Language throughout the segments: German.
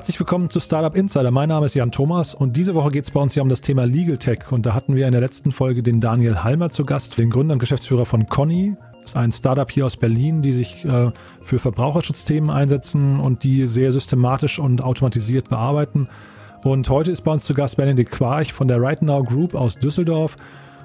herzlich willkommen zu Startup Insider. Mein Name ist Jan Thomas und diese Woche geht es bei uns ja um das Thema Legal Tech. Und da hatten wir in der letzten Folge den Daniel Halmer zu Gast, den Gründer und Geschäftsführer von Conny. Das ist ein Startup hier aus Berlin, die sich äh, für Verbraucherschutzthemen einsetzen und die sehr systematisch und automatisiert bearbeiten. Und heute ist bei uns zu Gast Benedikt Quarch von der Right Now Group aus Düsseldorf.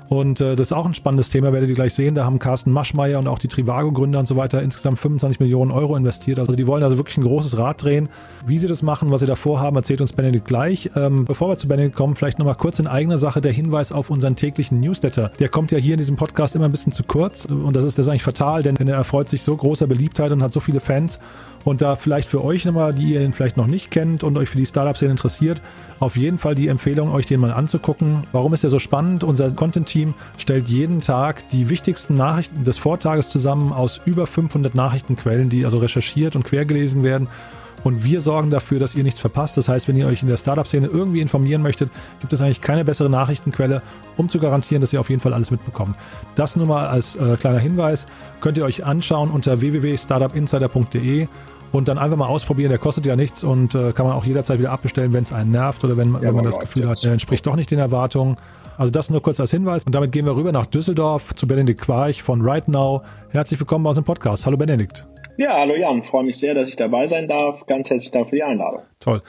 Und äh, das ist auch ein spannendes Thema, werdet ihr gleich sehen. Da haben Carsten Maschmeyer und auch die Trivago-Gründer und so weiter insgesamt 25 Millionen Euro investiert. Also die wollen also wirklich ein großes Rad drehen. Wie sie das machen, was sie da vorhaben, erzählt uns Benedikt gleich. Ähm, bevor wir zu Benedikt kommen, vielleicht nochmal kurz in eigener Sache der Hinweis auf unseren täglichen Newsletter. Der kommt ja hier in diesem Podcast immer ein bisschen zu kurz. Und das ist, das ist eigentlich fatal, denn, denn er erfreut sich so großer Beliebtheit und hat so viele Fans. Und da vielleicht für euch nochmal, die ihr ihn vielleicht noch nicht kennt und euch für die Startup-Szene interessiert, auf jeden Fall die Empfehlung, euch den mal anzugucken. Warum ist der so spannend? Unser Content-Team stellt jeden Tag die wichtigsten Nachrichten des Vortages zusammen aus über 500 Nachrichtenquellen, die also recherchiert und quergelesen werden. Und wir sorgen dafür, dass ihr nichts verpasst. Das heißt, wenn ihr euch in der Startup-Szene irgendwie informieren möchtet, gibt es eigentlich keine bessere Nachrichtenquelle, um zu garantieren, dass ihr auf jeden Fall alles mitbekommt. Das nur mal als äh, kleiner Hinweis. Könnt ihr euch anschauen unter www.startupinsider.de und dann einfach mal ausprobieren. Der kostet ja nichts und äh, kann man auch jederzeit wieder abbestellen, wenn es einen nervt oder wenn, ja, wenn man das Gefühl hat, er entspricht doch nicht den Erwartungen. Also das nur kurz als Hinweis. Und damit gehen wir rüber nach Düsseldorf zu Benedikt Quarch von Right Now. Herzlich willkommen bei uns im Podcast. Hallo Benedikt. Ja, hallo Jan. Freue mich sehr, dass ich dabei sein darf. Ganz herzlichen Dank für die Einladung. Toll.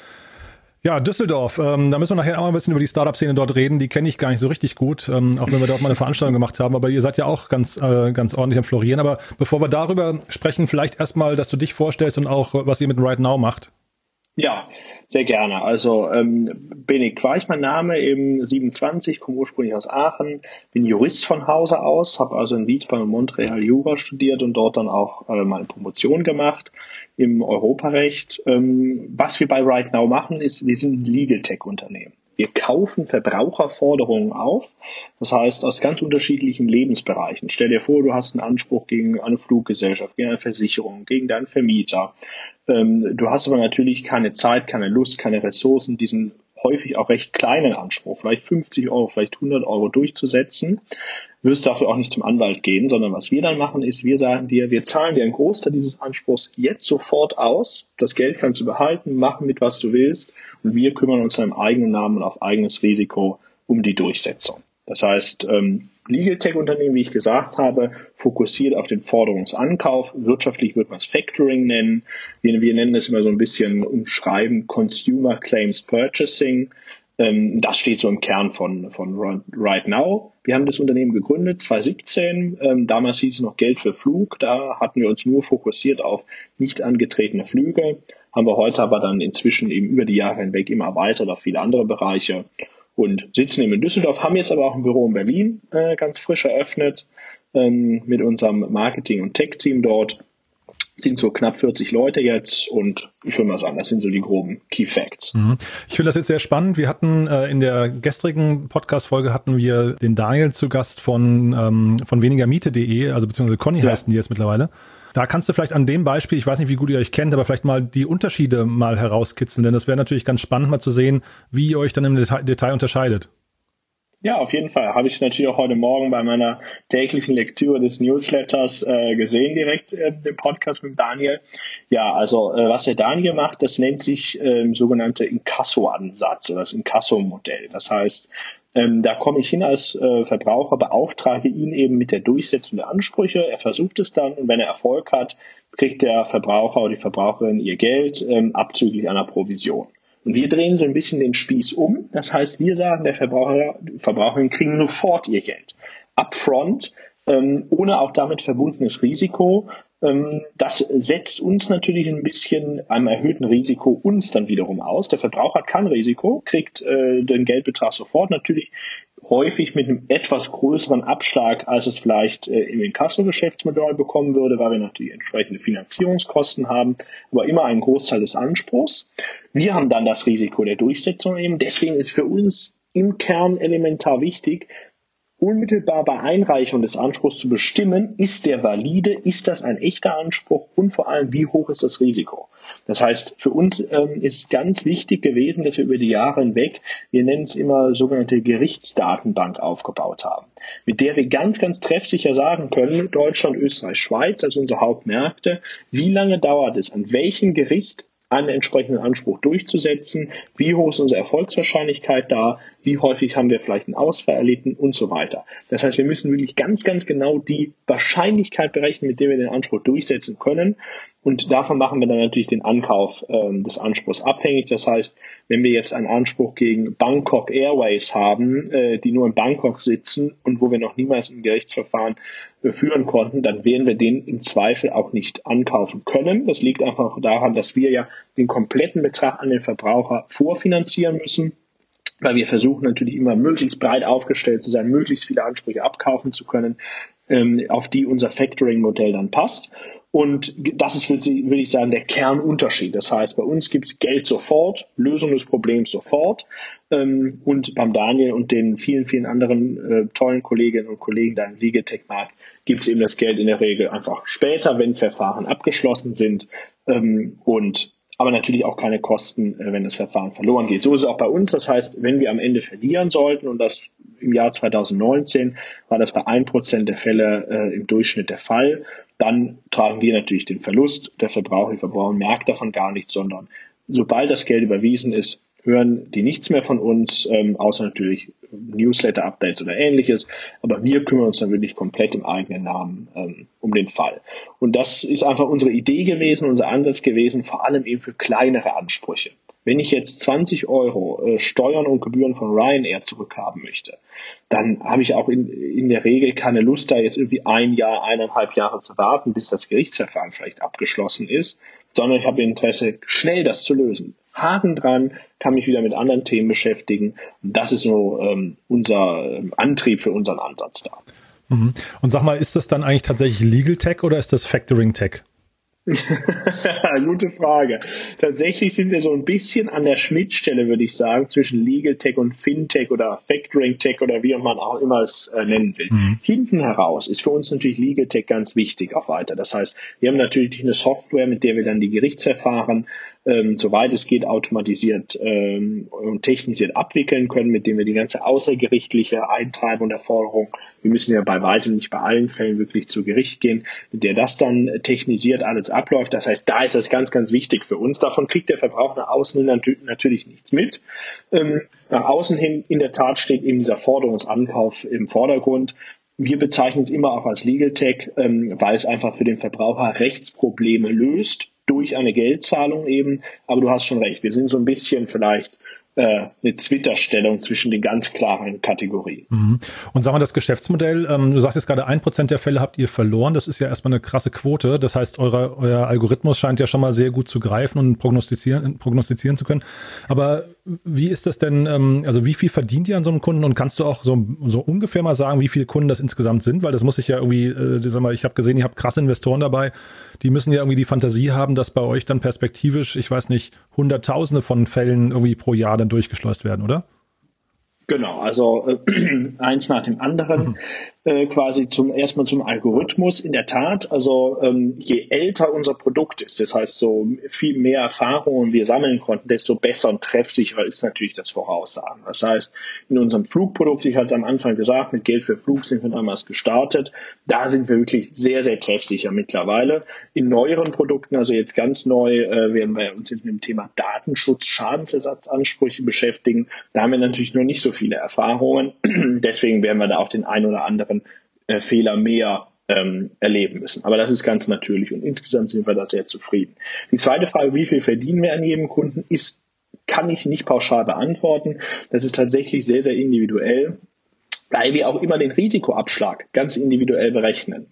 Ja, Düsseldorf. Ähm, da müssen wir nachher auch ein bisschen über die Startup-Szene dort reden. Die kenne ich gar nicht so richtig gut, ähm, auch wenn wir dort mal eine Veranstaltung gemacht haben. Aber ihr seid ja auch ganz, äh, ganz ordentlich am Florieren. Aber bevor wir darüber sprechen, vielleicht erstmal, dass du dich vorstellst und auch, was ihr mit Right Now macht. Ja, sehr gerne. Also ähm, Benedikt Weich, mein Name, eben 27, komme ursprünglich aus Aachen, bin Jurist von Hause aus, habe also in Wiesbaden und Montreal Jura studiert und dort dann auch äh, meine Promotion gemacht im Europarecht. Ähm, was wir bei Right Now machen, ist, wir sind ein Legal Tech Unternehmen. Wir kaufen Verbraucherforderungen auf, das heißt aus ganz unterschiedlichen Lebensbereichen. Stell dir vor, du hast einen Anspruch gegen eine Fluggesellschaft, gegen eine Versicherung, gegen deinen Vermieter. Ähm, du hast aber natürlich keine Zeit, keine Lust, keine Ressourcen, diesen häufig auch recht kleinen Anspruch, vielleicht 50 Euro, vielleicht 100 Euro durchzusetzen, wirst dafür auch nicht zum Anwalt gehen, sondern was wir dann machen, ist, wir sagen dir, wir zahlen dir einen Großteil dieses Anspruchs jetzt sofort aus. Das Geld kannst du behalten, machen mit was du willst und wir kümmern uns im eigenen Namen und auf eigenes Risiko um die Durchsetzung. Das heißt, ähm, Legal Tech Unternehmen, wie ich gesagt habe, fokussiert auf den Forderungsankauf. Wirtschaftlich wird man es Factoring nennen. Wir, wir nennen es immer so ein bisschen umschreiben Consumer Claims Purchasing. Ähm, das steht so im Kern von, von Right Now. Wir haben das Unternehmen gegründet 2017. Ähm, damals hieß es noch Geld für Flug. Da hatten wir uns nur fokussiert auf nicht angetretene Flüge. Haben wir heute aber dann inzwischen eben über die Jahre hinweg immer erweitert auf viele andere Bereiche und sitzen eben in Düsseldorf, haben jetzt aber auch ein Büro in Berlin äh, ganz frisch eröffnet ähm, mit unserem Marketing- und Tech-Team dort. Sind so knapp 40 Leute jetzt und ich würde mal sagen, das sind so die groben Key Facts. Mhm. Ich finde das jetzt sehr spannend. Wir hatten äh, in der gestrigen Podcast-Folge hatten wir den Daniel zu Gast von, ähm, von wenigermiete.de, also beziehungsweise Conny ja. heißen die jetzt mittlerweile. Da kannst du vielleicht an dem Beispiel, ich weiß nicht, wie gut ihr euch kennt, aber vielleicht mal die Unterschiede mal herauskitzeln, denn das wäre natürlich ganz spannend mal zu sehen, wie ihr euch dann im Detail, Detail unterscheidet. Ja, auf jeden Fall. Habe ich natürlich auch heute Morgen bei meiner täglichen Lektüre des Newsletters äh, gesehen, direkt äh, im Podcast mit Daniel. Ja, also äh, was der Daniel macht, das nennt sich ähm, sogenannte Inkasso-Ansatz oder das Inkasso-Modell. Das heißt, ähm, da komme ich hin als äh, Verbraucher, beauftrage ihn eben mit der Durchsetzung der Ansprüche. Er versucht es dann und wenn er Erfolg hat, kriegt der Verbraucher oder die Verbraucherin ihr Geld ähm, abzüglich einer Provision. Und wir drehen so ein bisschen den Spieß um. Das heißt, wir sagen, der Verbraucher, Verbraucherin kriegen sofort ihr Geld. Upfront, ähm, ohne auch damit verbundenes Risiko. Ähm, das setzt uns natürlich ein bisschen einem erhöhten Risiko uns dann wiederum aus. Der Verbraucher hat kein Risiko, kriegt äh, den Geldbetrag sofort, natürlich häufig mit einem etwas größeren Abschlag, als es vielleicht äh, im Inkasso-Geschäftsmodell bekommen würde, weil wir natürlich entsprechende Finanzierungskosten haben, aber immer einen Großteil des Anspruchs. Wir haben dann das Risiko der Durchsetzung eben. Deswegen ist für uns im Kern elementar wichtig, unmittelbar bei Einreichung des Anspruchs zu bestimmen, ist der valide, ist das ein echter Anspruch und vor allem, wie hoch ist das Risiko. Das heißt, für uns ähm, ist ganz wichtig gewesen, dass wir über die Jahre hinweg, wir nennen es immer sogenannte Gerichtsdatenbank aufgebaut haben, mit der wir ganz, ganz treffsicher sagen können, Deutschland, Österreich, Schweiz als unsere Hauptmärkte, wie lange dauert es, an welchem Gericht einen entsprechenden Anspruch durchzusetzen, wie hoch ist unsere Erfolgswahrscheinlichkeit da, wie häufig haben wir vielleicht einen Ausfall erlitten und so weiter. Das heißt, wir müssen wirklich ganz, ganz genau die Wahrscheinlichkeit berechnen, mit der wir den Anspruch durchsetzen können. Und davon machen wir dann natürlich den Ankauf ähm, des Anspruchs abhängig. Das heißt, wenn wir jetzt einen Anspruch gegen Bangkok Airways haben, äh, die nur in Bangkok sitzen und wo wir noch niemals ein Gerichtsverfahren äh, führen konnten, dann werden wir den im Zweifel auch nicht ankaufen können. Das liegt einfach daran, dass wir ja den kompletten Betrag an den Verbraucher vorfinanzieren müssen weil wir versuchen natürlich immer möglichst breit aufgestellt zu sein, möglichst viele Ansprüche abkaufen zu können, ähm, auf die unser Factoring-Modell dann passt. Und das ist, würde ich sagen, der Kernunterschied. Das heißt, bei uns gibt es Geld sofort, Lösung des Problems sofort. Ähm, und beim Daniel und den vielen, vielen anderen äh, tollen Kolleginnen und Kollegen da im Legatech-Markt gibt es eben das Geld in der Regel einfach später, wenn Verfahren abgeschlossen sind. Ähm, und aber natürlich auch keine Kosten, äh, wenn das Verfahren verloren geht. So ist es auch bei uns. Das heißt, wenn wir am Ende verlieren sollten, und das im Jahr 2019 war das bei ein Prozent der Fälle äh, im Durchschnitt der Fall, dann tragen wir natürlich den Verlust. Der Verbraucher, die Verbraucher merkt davon gar nichts, sondern sobald das Geld überwiesen ist, hören die nichts mehr von uns, ähm, außer natürlich Newsletter-Updates oder ähnliches. Aber wir kümmern uns dann wirklich komplett im eigenen Namen ähm, um den Fall. Und das ist einfach unsere Idee gewesen, unser Ansatz gewesen, vor allem eben für kleinere Ansprüche. Wenn ich jetzt 20 Euro äh, Steuern und Gebühren von Ryanair zurückhaben möchte, dann habe ich auch in, in der Regel keine Lust, da jetzt irgendwie ein Jahr, eineinhalb Jahre zu warten, bis das Gerichtsverfahren vielleicht abgeschlossen ist, sondern ich habe Interesse, schnell das zu lösen. Haken dran, kann mich wieder mit anderen Themen beschäftigen. Und das ist so ähm, unser ähm, Antrieb für unseren Ansatz da. Mhm. Und sag mal, ist das dann eigentlich tatsächlich Legal Tech oder ist das Factoring Tech? Gute Frage. Tatsächlich sind wir so ein bisschen an der Schnittstelle, würde ich sagen, zwischen Legal Tech und Fintech oder Factoring Tech oder wie man auch immer es äh, nennen will. Mhm. Hinten heraus ist für uns natürlich Legal Tech ganz wichtig auch weiter. Das heißt, wir haben natürlich eine Software, mit der wir dann die Gerichtsverfahren ähm, soweit es geht, automatisiert ähm, und technisiert abwickeln können, mit dem wir die ganze außergerichtliche Eintreibung der Forderung, wir müssen ja bei weitem nicht bei allen Fällen wirklich zu Gericht gehen, mit der das dann technisiert alles abläuft. Das heißt, da ist das ganz, ganz wichtig für uns. Davon kriegt der Verbraucher nach außen hin natürlich nichts mit. Ähm, nach außen hin in der Tat steht eben dieser Forderungsankauf im Vordergrund. Wir bezeichnen es immer auch als Legal Tech, ähm, weil es einfach für den Verbraucher Rechtsprobleme löst durch eine Geldzahlung eben. Aber du hast schon recht, wir sind so ein bisschen vielleicht äh, eine Twitter-Stellung zwischen den ganz klaren Kategorien. Mhm. Und sagen wir das Geschäftsmodell, ähm, du sagst jetzt gerade ein Prozent der Fälle habt ihr verloren, das ist ja erstmal eine krasse Quote, das heißt, eure, euer Algorithmus scheint ja schon mal sehr gut zu greifen und prognostizieren, prognostizieren zu können. Aber wie ist das denn, ähm, also wie viel verdient ihr an so einem Kunden und kannst du auch so, so ungefähr mal sagen, wie viele Kunden das insgesamt sind? Weil das muss ich ja irgendwie, äh, sag mal, ich habe gesehen, ihr habt krasse Investoren dabei, die müssen ja irgendwie die Fantasie haben, dass bei euch dann perspektivisch, ich weiß nicht, Hunderttausende von Fällen irgendwie pro Jahr dann durchgeschleust werden, oder? Genau, also äh, eins nach dem anderen. Äh, quasi zum erstmal zum Algorithmus. In der Tat, also ähm, je älter unser Produkt ist, das heißt so viel mehr Erfahrungen wir sammeln konnten, desto besser und treffsicherer ist natürlich das Voraussagen. Das heißt, in unserem Flugprodukt, ich hatte es am Anfang gesagt, mit Geld für Flug sind wir damals gestartet. Da sind wir wirklich sehr, sehr treffsicher mittlerweile. In neueren Produkten, also jetzt ganz neu, äh, werden wir uns jetzt mit dem Thema Datenschutz, Schadensersatzansprüche beschäftigen. Da haben wir natürlich noch nicht so viele Erfahrungen. Deswegen werden wir da auch den ein oder anderen anderen äh, Fehler mehr ähm, erleben müssen. Aber das ist ganz natürlich und insgesamt sind wir da sehr zufrieden. Die zweite Frage, wie viel verdienen wir an jedem Kunden, ist, kann ich nicht pauschal beantworten. Das ist tatsächlich sehr, sehr individuell, weil wir auch immer den Risikoabschlag ganz individuell berechnen.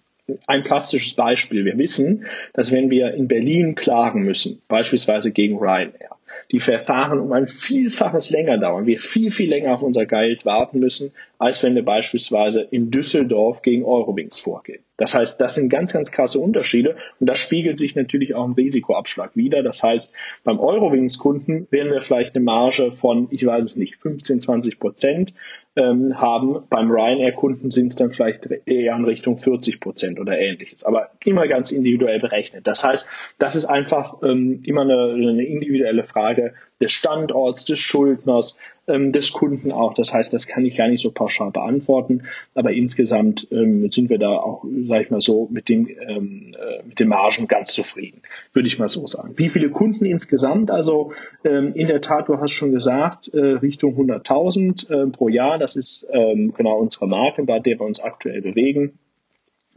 Ein plastisches Beispiel. Wir wissen, dass wenn wir in Berlin klagen müssen, beispielsweise gegen Ryanair, die Verfahren um ein Vielfaches länger dauern, wir viel, viel länger auf unser Geld warten müssen, als wenn wir beispielsweise in Düsseldorf gegen Eurowings vorgehen. Das heißt, das sind ganz, ganz krasse Unterschiede und das spiegelt sich natürlich auch im Risikoabschlag wieder. Das heißt, beim Eurowings-Kunden werden wir vielleicht eine Marge von, ich weiß es nicht, 15, 20 Prozent ähm, haben. Beim Ryanair-Kunden sind es dann vielleicht eher in Richtung 40 Prozent oder ähnliches. Aber immer ganz individuell berechnet. Das heißt, das ist einfach ähm, immer eine, eine individuelle Frage des Standorts, des Schuldners, ähm, des Kunden auch. Das heißt, das kann ich gar nicht so pauschal beantworten, aber insgesamt ähm, sind wir da auch, sage ich mal so, mit den, ähm, äh, mit den Margen ganz zufrieden, würde ich mal so sagen. Wie viele Kunden insgesamt? Also ähm, in der Tat, du hast schon gesagt, äh, Richtung 100.000 äh, pro Jahr. Das ist ähm, genau unsere Marke, bei der wir uns aktuell bewegen.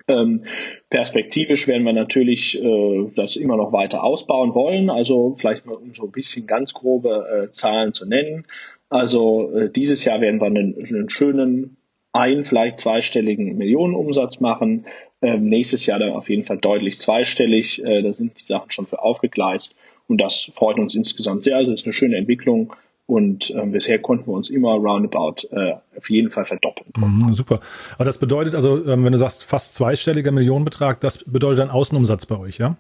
Ähm, perspektivisch werden wir natürlich äh, das immer noch weiter ausbauen wollen. Also vielleicht mal um so ein bisschen ganz grobe äh, Zahlen zu nennen. Also äh, dieses Jahr werden wir einen, einen schönen ein, vielleicht zweistelligen Millionenumsatz machen. Ähm, nächstes Jahr dann auf jeden Fall deutlich zweistellig. Äh, da sind die Sachen schon für aufgegleist. Und das freut uns insgesamt sehr. Also es ist eine schöne Entwicklung. Und äh, bisher konnten wir uns immer roundabout äh, auf jeden Fall verdoppeln. Mhm, super. Aber das bedeutet also, ähm, wenn du sagst fast zweistelliger Millionenbetrag, das bedeutet dann Außenumsatz bei euch, ja?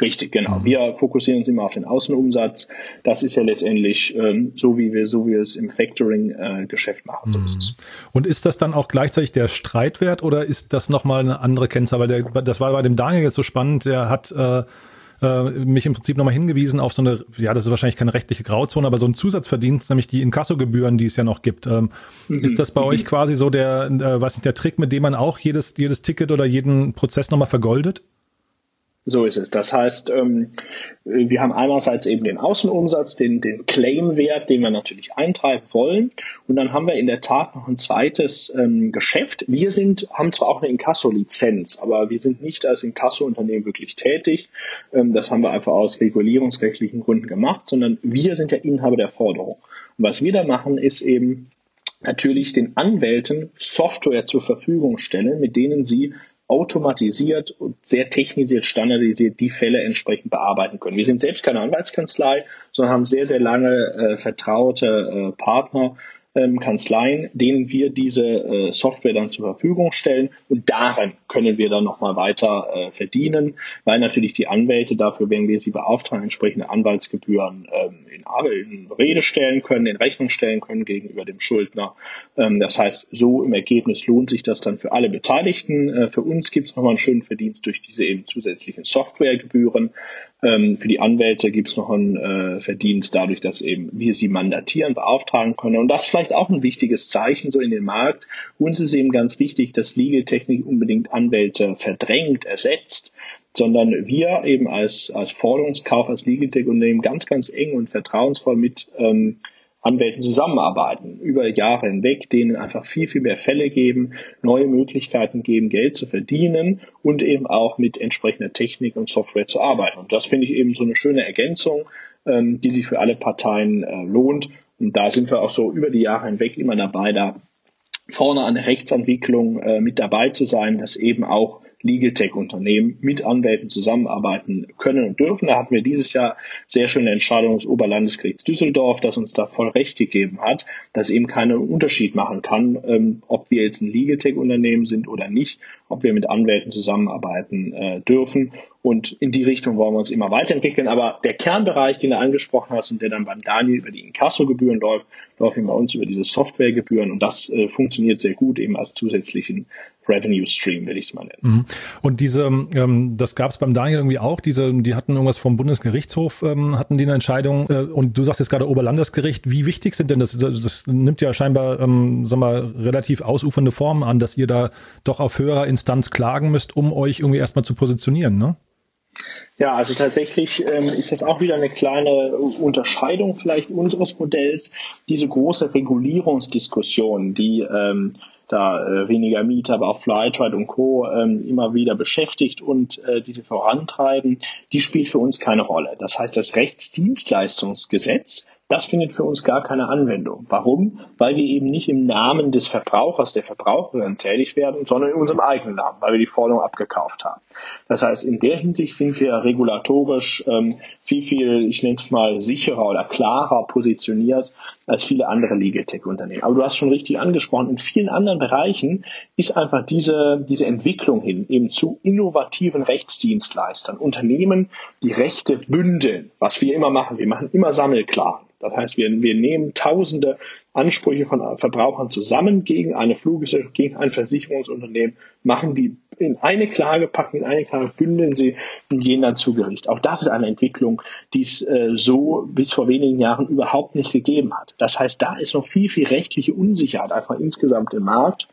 Richtig, genau. Mhm. Wir fokussieren uns immer auf den Außenumsatz. Das ist ja letztendlich ähm, so, wie wir so wie wir es im Factoring-Geschäft äh, machen. So ist es. Mhm. Und ist das dann auch gleichzeitig der Streitwert oder ist das nochmal eine andere Kennzahl? Weil der, das war bei dem Daniel jetzt so spannend. Der hat äh, äh, mich im Prinzip nochmal hingewiesen auf so eine, ja, das ist wahrscheinlich keine rechtliche Grauzone, aber so ein Zusatzverdienst, nämlich die Inkassogebühren, die es ja noch gibt. Ähm, mhm. Ist das bei mhm. euch quasi so der, äh, weiß nicht, der Trick, mit dem man auch jedes, jedes Ticket oder jeden Prozess nochmal vergoldet? So ist es. Das heißt, ähm, wir haben einerseits eben den Außenumsatz, den, den Claim-Wert, den wir natürlich eintreiben wollen. Und dann haben wir in der Tat noch ein zweites ähm, Geschäft. Wir sind, haben zwar auch eine Inkasso-Lizenz, aber wir sind nicht als Inkasso-Unternehmen wirklich tätig. Ähm, das haben wir einfach aus regulierungsrechtlichen Gründen gemacht, sondern wir sind der Inhaber der Forderung. Und was wir da machen, ist eben natürlich den Anwälten Software zur Verfügung stellen, mit denen sie automatisiert und sehr technisiert, standardisiert die Fälle entsprechend bearbeiten können. Wir sind selbst keine Anwaltskanzlei, sondern haben sehr, sehr lange äh, vertraute äh, Partner, ähm, Kanzleien, denen wir diese äh, Software dann zur Verfügung stellen und daran können wir dann nochmal weiter äh, verdienen, weil natürlich die Anwälte dafür, wenn wir sie beauftragen, entsprechende Anwaltsgebühren ähm, in, in Rede stellen können, in Rechnung stellen können gegenüber dem Schuldner. Ähm, das heißt, so im Ergebnis lohnt sich das dann für alle Beteiligten. Äh, für uns gibt es nochmal einen schönen Verdienst durch diese eben zusätzlichen Softwaregebühren. Ähm, für die Anwälte gibt es noch einen äh, Verdienst dadurch, dass eben wir sie mandatieren, beauftragen können. Und das ist vielleicht auch ein wichtiges Zeichen so in den Markt. Uns ist eben ganz wichtig, dass Legal Technik unbedingt Anwälte verdrängt, ersetzt, sondern wir eben als, als Forderungskauf, als Legal Tech Unternehmen ganz, ganz eng und vertrauensvoll mit ähm, Anwälten zusammenarbeiten, über Jahre hinweg, denen einfach viel, viel mehr Fälle geben, neue Möglichkeiten geben, Geld zu verdienen und eben auch mit entsprechender Technik und Software zu arbeiten. Und das finde ich eben so eine schöne Ergänzung, ähm, die sich für alle Parteien äh, lohnt. Und da sind wir auch so über die Jahre hinweg immer dabei, da vorne an der Rechtsentwicklung äh, mit dabei zu sein, dass eben auch Legal Tech Unternehmen mit Anwälten zusammenarbeiten können und dürfen. Da hatten wir dieses Jahr sehr schöne Entscheidung des Oberlandesgerichts Düsseldorf, das uns da voll Recht gegeben hat, dass eben keinen Unterschied machen kann, ähm, ob wir jetzt ein Legal Tech Unternehmen sind oder nicht, ob wir mit Anwälten zusammenarbeiten äh, dürfen. Und in die Richtung wollen wir uns immer weiterentwickeln. Aber der Kernbereich, den du angesprochen hast und der dann beim Daniel über die Inkassogebühren läuft, läuft eben bei uns über diese Softwaregebühren. Und das äh, funktioniert sehr gut eben als zusätzlichen Revenue Stream, will ich es mal nennen. Mhm. Und diese, ähm, das gab es beim Daniel irgendwie auch, diese, die hatten irgendwas vom Bundesgerichtshof, ähm, hatten die eine Entscheidung, äh, und du sagst jetzt gerade Oberlandesgericht, wie wichtig sind denn das? Das, das nimmt ja scheinbar, ähm, sag mal, relativ ausufernde Formen an, dass ihr da doch auf höherer Instanz klagen müsst, um euch irgendwie erstmal zu positionieren, ne? Ja, also tatsächlich ähm, ist das auch wieder eine kleine Unterscheidung vielleicht unseres Modells. Diese große Regulierungsdiskussion, die ähm, da äh, weniger Mieter, aber auch Flytride und Co. Ähm, immer wieder beschäftigt und äh, diese vorantreiben, die spielt für uns keine Rolle. Das heißt, das Rechtsdienstleistungsgesetz das findet für uns gar keine Anwendung. Warum? Weil wir eben nicht im Namen des Verbrauchers, der Verbraucherin tätig werden, sondern in unserem eigenen Namen, weil wir die Forderung abgekauft haben. Das heißt, in der Hinsicht sind wir regulatorisch ähm, viel, viel, ich nenne es mal, sicherer oder klarer positioniert als viele andere Legal Tech Unternehmen. Aber du hast schon richtig angesprochen, in vielen anderen Bereichen ist einfach diese, diese Entwicklung hin eben zu innovativen Rechtsdienstleistern, Unternehmen, die Rechte bündeln, was wir immer machen. Wir machen immer Sammelklagen. Das heißt, wir, wir nehmen tausende Ansprüche von Verbrauchern zusammen gegen eine Fluggesellschaft, gegen ein Versicherungsunternehmen, machen die in eine Klage, packen in eine Klage, bündeln sie und gehen dann zu Gericht. Auch das ist eine Entwicklung, die es äh, so bis vor wenigen Jahren überhaupt nicht gegeben hat. Das heißt, da ist noch viel, viel rechtliche Unsicherheit einfach insgesamt im Markt.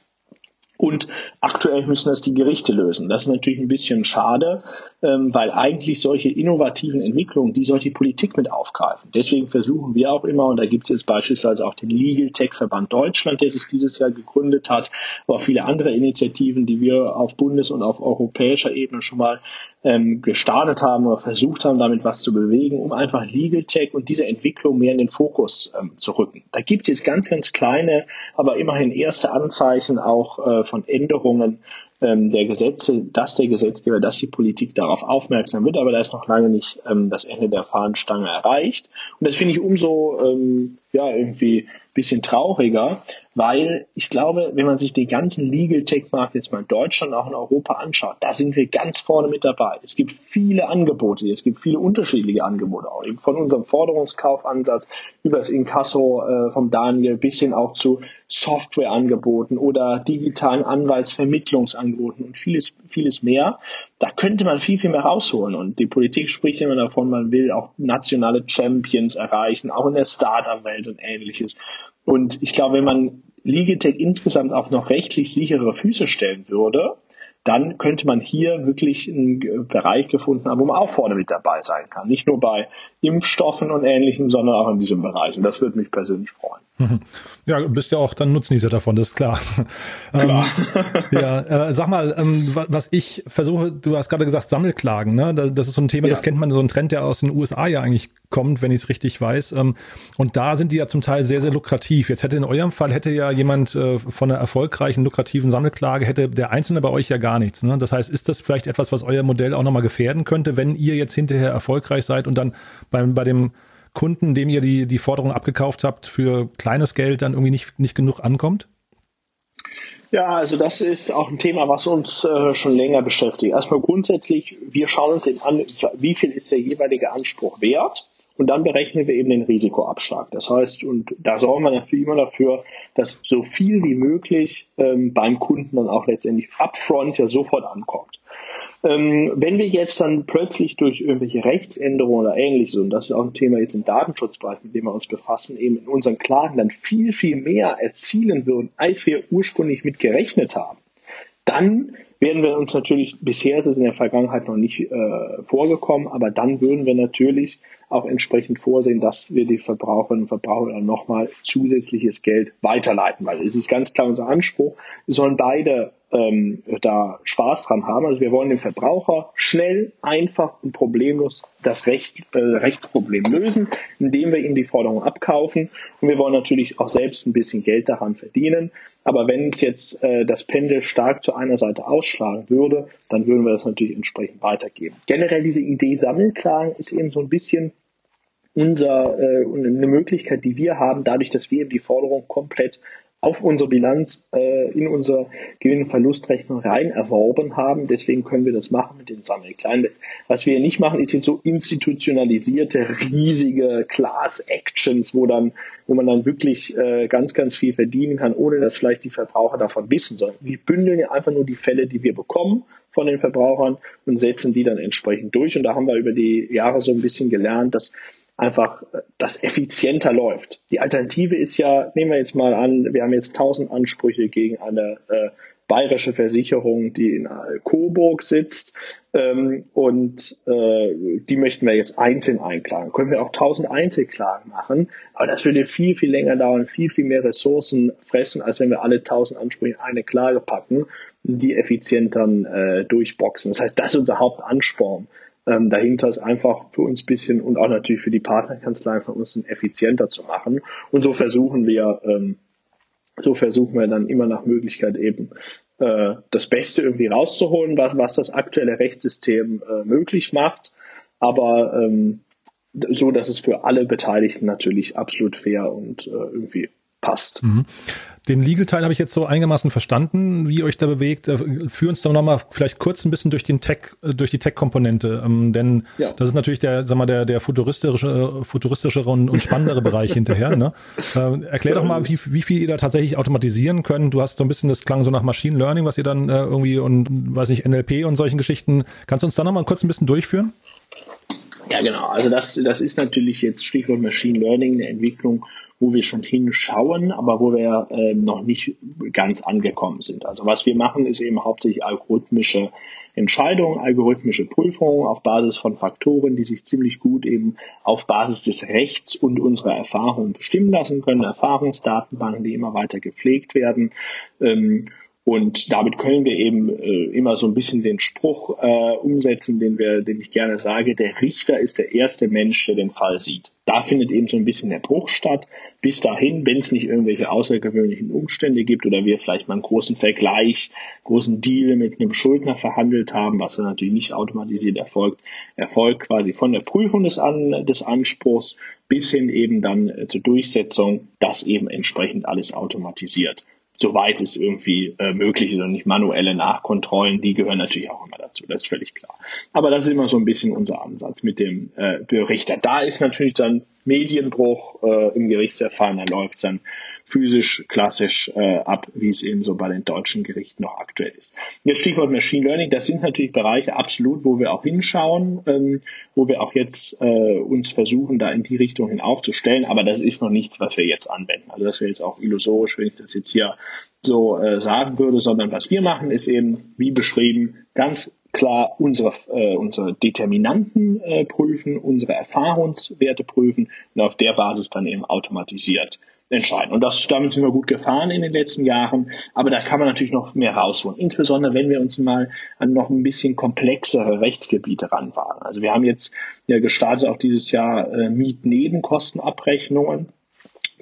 Und aktuell müssen das die Gerichte lösen. Das ist natürlich ein bisschen schade, weil eigentlich solche innovativen Entwicklungen, die sollte die Politik mit aufgreifen. Deswegen versuchen wir auch immer, und da gibt es jetzt beispielsweise auch den Legal Tech Verband Deutschland, der sich dieses Jahr gegründet hat, aber auch viele andere Initiativen, die wir auf Bundes- und auf europäischer Ebene schon mal ähm, gestartet haben oder versucht haben, damit was zu bewegen, um einfach Legal Tech und diese Entwicklung mehr in den Fokus ähm, zu rücken. Da gibt es jetzt ganz, ganz kleine, aber immerhin erste Anzeichen auch äh, von Änderungen ähm, der Gesetze, dass der Gesetzgeber, dass die Politik darauf aufmerksam wird, aber da ist noch lange nicht ähm, das Ende der Fahnenstange erreicht. Und das finde ich umso ähm, ja irgendwie bisschen trauriger, weil ich glaube, wenn man sich den ganzen Legal Tech Markt jetzt mal in Deutschland, auch in Europa anschaut, da sind wir ganz vorne mit dabei. Es gibt viele Angebote, es gibt viele unterschiedliche Angebote, auch von unserem Forderungskaufansatz über das Inkasso äh, vom Daniel bis hin auch zu Softwareangeboten oder digitalen Anwaltsvermittlungsangeboten und vieles, vieles mehr. Da könnte man viel, viel mehr rausholen. Und die Politik spricht immer davon, man will auch nationale Champions erreichen, auch in der Startup-Welt und ähnliches. Und ich glaube, wenn man Legatech insgesamt auf noch rechtlich sichere Füße stellen würde, dann könnte man hier wirklich einen Bereich gefunden haben, wo man auch vorne mit dabei sein kann. Nicht nur bei Impfstoffen und Ähnlichem, sondern auch in diesem Bereich. Und das würde mich persönlich freuen. Ja, bist ja auch dann Nutznießer davon, das ist klar. klar. Ähm, ja, äh, sag mal, ähm, was ich versuche, du hast gerade gesagt, Sammelklagen, ne? Das, ist so ein Thema, ja. das kennt man, so ein Trend, der aus den USA ja eigentlich kommt, wenn ich es richtig weiß. Ähm, und da sind die ja zum Teil sehr, sehr lukrativ. Jetzt hätte in eurem Fall hätte ja jemand äh, von einer erfolgreichen, lukrativen Sammelklage, hätte der Einzelne bei euch ja gar nichts. Ne? Das heißt, ist das vielleicht etwas, was euer Modell auch nochmal gefährden könnte, wenn ihr jetzt hinterher erfolgreich seid und dann beim, bei dem Kunden, dem ihr die, die Forderung abgekauft habt, für kleines Geld dann irgendwie nicht, nicht genug ankommt? Ja, also das ist auch ein Thema, was uns äh, schon länger beschäftigt. Erstmal grundsätzlich, wir schauen uns eben an, wie viel ist der jeweilige Anspruch wert und dann berechnen wir eben den Risikoabschlag. Das heißt, und da sorgen wir natürlich immer dafür, dass so viel wie möglich ähm, beim Kunden dann auch letztendlich upfront ja sofort ankommt. Ähm, wenn wir jetzt dann plötzlich durch irgendwelche Rechtsänderungen oder ähnliches, und das ist auch ein Thema jetzt im Datenschutzbereich, mit dem wir uns befassen, eben in unseren Klagen dann viel, viel mehr erzielen würden, als wir ursprünglich mit gerechnet haben, dann werden wir uns natürlich, bisher ist es in der Vergangenheit noch nicht äh, vorgekommen, aber dann würden wir natürlich auch entsprechend vorsehen, dass wir die Verbraucherinnen und Verbraucher dann nochmal zusätzliches Geld weiterleiten, weil es ist ganz klar unser Anspruch, sollen beide ähm, da Spaß dran haben. Also wir wollen dem Verbraucher schnell, einfach und problemlos das Recht, äh, Rechtsproblem lösen, indem wir ihm die Forderung abkaufen. Und wir wollen natürlich auch selbst ein bisschen Geld daran verdienen. Aber wenn es jetzt äh, das Pendel stark zu einer Seite ausschlagen würde, dann würden wir das natürlich entsprechend weitergeben. Generell diese Idee Sammelklagen ist eben so ein bisschen unser, äh, eine Möglichkeit, die wir haben, dadurch, dass wir eben die Forderung komplett auf unsere Bilanz äh, in unser Gewinn- und Verlustrechnung rein erworben haben. Deswegen können wir das machen mit den Sammelkleinen. Was wir nicht machen, ist jetzt so institutionalisierte, riesige Class-Actions, wo dann, wo man dann wirklich äh, ganz, ganz viel verdienen kann, ohne dass vielleicht die Verbraucher davon wissen, sondern wir bündeln ja einfach nur die Fälle, die wir bekommen von den Verbrauchern und setzen die dann entsprechend durch. Und da haben wir über die Jahre so ein bisschen gelernt, dass einfach das effizienter läuft. Die Alternative ist ja, nehmen wir jetzt mal an, wir haben jetzt tausend Ansprüche gegen eine äh, bayerische Versicherung, die in Coburg sitzt ähm, und äh, die möchten wir jetzt einzeln einklagen. Können wir auch tausend Einzelklagen machen, aber das würde viel, viel länger dauern, viel, viel mehr Ressourcen fressen, als wenn wir alle tausend Ansprüche in eine Klage packen die effizient dann äh, durchboxen. Das heißt, das ist unser Hauptansporn ähm, dahinter ist einfach für uns bisschen und auch natürlich für die Partnerkanzlei von uns effizienter zu machen. Und so versuchen wir, ähm, so versuchen wir dann immer nach Möglichkeit eben äh, das Beste irgendwie rauszuholen, was, was das aktuelle Rechtssystem äh, möglich macht. Aber ähm, so, dass es für alle Beteiligten natürlich absolut fair und äh, irgendwie passt. Mhm. Den Legal-Teil habe ich jetzt so einigermaßen verstanden, wie ihr euch da bewegt. Äh, führ uns doch nochmal vielleicht kurz ein bisschen durch den Tech, äh, durch die Tech-Komponente. Ähm, denn ja. das ist natürlich der, sag mal, der, der futuristische, äh, futuristischere und, und spannendere Bereich hinterher. Ne? Äh, erklär doch mal, wie, wie viel ihr da tatsächlich automatisieren könnt. Du hast so ein bisschen, das klang so nach Machine Learning, was ihr dann äh, irgendwie und weiß nicht, NLP und solchen Geschichten. Kannst du uns da nochmal kurz ein bisschen durchführen? Ja, genau. Also das, das ist natürlich jetzt Stichwort Machine Learning, eine Entwicklung, wo wir schon hinschauen, aber wo wir äh, noch nicht ganz angekommen sind. Also was wir machen, ist eben hauptsächlich algorithmische Entscheidungen, algorithmische Prüfungen auf Basis von Faktoren, die sich ziemlich gut eben auf Basis des Rechts und unserer Erfahrungen bestimmen lassen können, Erfahrungsdatenbanken, die immer weiter gepflegt werden. Ähm, und damit können wir eben äh, immer so ein bisschen den Spruch äh, umsetzen, den wir, den ich gerne sage, der Richter ist der erste Mensch, der den Fall sieht. Da findet eben so ein bisschen der Bruch statt. Bis dahin, wenn es nicht irgendwelche außergewöhnlichen Umstände gibt oder wir vielleicht mal einen großen Vergleich, großen Deal mit einem Schuldner verhandelt haben, was dann natürlich nicht automatisiert erfolgt, erfolgt quasi von der Prüfung des, An des Anspruchs bis hin eben dann äh, zur Durchsetzung, das eben entsprechend alles automatisiert soweit es irgendwie äh, möglich ist und nicht manuelle Nachkontrollen, die gehören natürlich auch immer dazu, das ist völlig klar. Aber das ist immer so ein bisschen unser Ansatz mit dem äh, Berichter. Da ist natürlich dann Medienbruch äh, im Gerichtsverfahren, da läuft es dann physisch klassisch äh, ab, wie es eben so bei den deutschen Gerichten noch aktuell ist. Jetzt Stichwort Machine Learning, das sind natürlich Bereiche absolut, wo wir auch hinschauen, ähm, wo wir auch jetzt äh, uns versuchen, da in die Richtung hin aufzustellen, aber das ist noch nichts, was wir jetzt anwenden. Also das wäre jetzt auch illusorisch, wenn ich das jetzt hier so äh, sagen würde, sondern was wir machen, ist eben, wie beschrieben, ganz klar unsere, äh, unsere Determinanten äh, prüfen, unsere Erfahrungswerte prüfen und auf der Basis dann eben automatisiert entscheiden. Und das, damit sind wir gut gefahren in den letzten Jahren, aber da kann man natürlich noch mehr rausholen. Insbesondere, wenn wir uns mal an noch ein bisschen komplexere Rechtsgebiete ranwagen. Also wir haben jetzt ja gestartet auch dieses Jahr äh, Mietnebenkostenabrechnungen.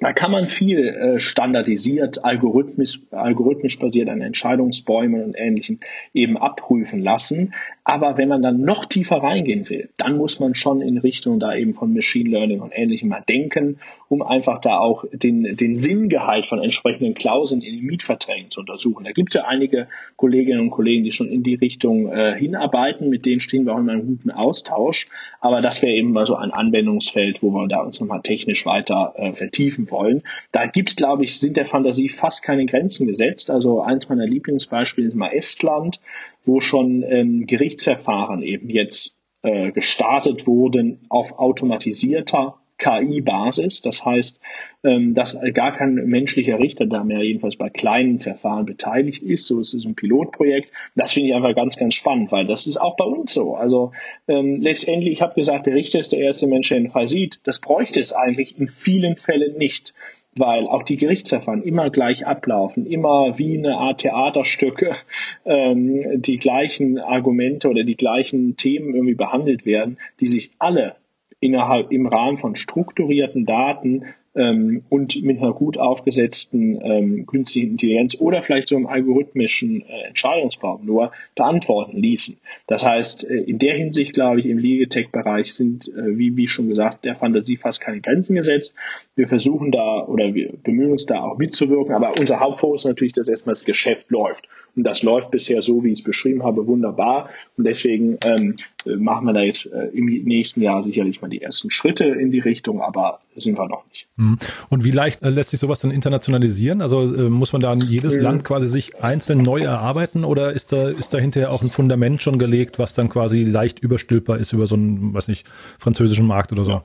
Da kann man viel äh, standardisiert, algorithmisch, algorithmisch basiert an Entscheidungsbäumen und Ähnlichem eben abprüfen lassen. Aber wenn man dann noch tiefer reingehen will, dann muss man schon in Richtung da eben von Machine Learning und Ähnlichem mal denken, um einfach da auch den, den Sinngehalt von entsprechenden Klauseln in den Mietverträgen zu untersuchen. Da gibt es ja einige Kolleginnen und Kollegen, die schon in die Richtung äh, hinarbeiten. Mit denen stehen wir auch in einem guten Austausch. Aber das wäre eben mal so ein Anwendungsfeld, wo wir da uns nochmal technisch weiter äh, vertiefen wollen. Da gibt es, glaube ich, sind der Fantasie fast keine Grenzen gesetzt. Also eins meiner Lieblingsbeispiele ist mal Estland, wo schon ähm, Gerichtsverfahren eben jetzt äh, gestartet wurden auf automatisierter KI-Basis. Das heißt, dass gar kein menschlicher Richter da mehr jedenfalls bei kleinen Verfahren beteiligt ist. So ist es ein Pilotprojekt. Das finde ich einfach ganz, ganz spannend, weil das ist auch bei uns so. Also ähm, letztendlich, ich habe gesagt, der Richter ist der erste Mensch, der den Fall sieht. Das bräuchte es eigentlich in vielen Fällen nicht weil auch die Gerichtsverfahren immer gleich ablaufen, immer wie eine Art Theaterstücke ähm, die gleichen Argumente oder die gleichen Themen irgendwie behandelt werden, die sich alle innerhalb im Rahmen von strukturierten Daten ähm, und mit einer gut aufgesetzten ähm, künstlichen Intelligenz oder vielleicht so einem algorithmischen äh, Entscheidungsbaum nur beantworten ließen. Das heißt, äh, in der Hinsicht, glaube ich, im Legatech-Bereich sind, äh, wie, wie schon gesagt, der Fantasie fast keine Grenzen gesetzt. Wir versuchen da oder wir bemühen uns da auch mitzuwirken, aber unser Hauptfokus ist natürlich, dass erstmal das Geschäft läuft. Und das läuft bisher so, wie ich es beschrieben habe, wunderbar. Und deswegen ähm, machen wir da jetzt äh, im nächsten Jahr sicherlich mal die ersten Schritte in die Richtung, aber sind wir noch nicht. Mhm. Und wie leicht äh, lässt sich sowas dann internationalisieren? Also äh, muss man dann jedes mhm. Land quasi sich einzeln neu erarbeiten oder ist da, ist da hinterher auch ein Fundament schon gelegt, was dann quasi leicht überstülpbar ist über so einen, weiß nicht, französischen Markt oder so? Ja.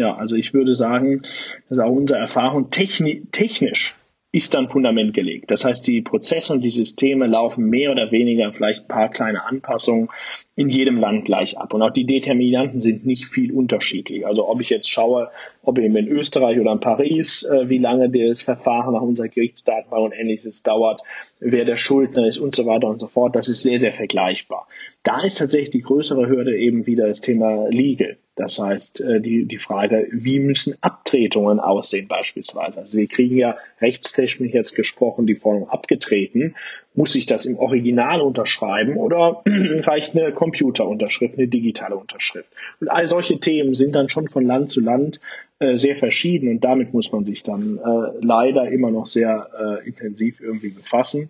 Ja, also ich würde sagen, das ist auch unsere Erfahrung, techni technisch ist dann Fundament gelegt. Das heißt, die Prozesse und die Systeme laufen mehr oder weniger vielleicht ein paar kleine Anpassungen in jedem Land gleich ab. Und auch die Determinanten sind nicht viel unterschiedlich. Also ob ich jetzt schaue, ob eben in Österreich oder in Paris, äh, wie lange das Verfahren nach unserer Gerichtsdatenbank und ähnliches dauert, wer der Schuldner ist und so weiter und so fort, das ist sehr, sehr vergleichbar. Da ist tatsächlich die größere Hürde eben wieder das Thema Legal. Das heißt, äh, die, die Frage, wie müssen Abtretungen aussehen beispielsweise? Also wir kriegen ja rechtstechnisch jetzt gesprochen die Forderung abgetreten. Muss ich das im Original unterschreiben oder reicht eine Computerunterschrift, eine digitale Unterschrift? Und all solche Themen sind dann schon von Land zu Land äh, sehr verschieden und damit muss man sich dann äh, leider immer noch sehr äh, intensiv irgendwie befassen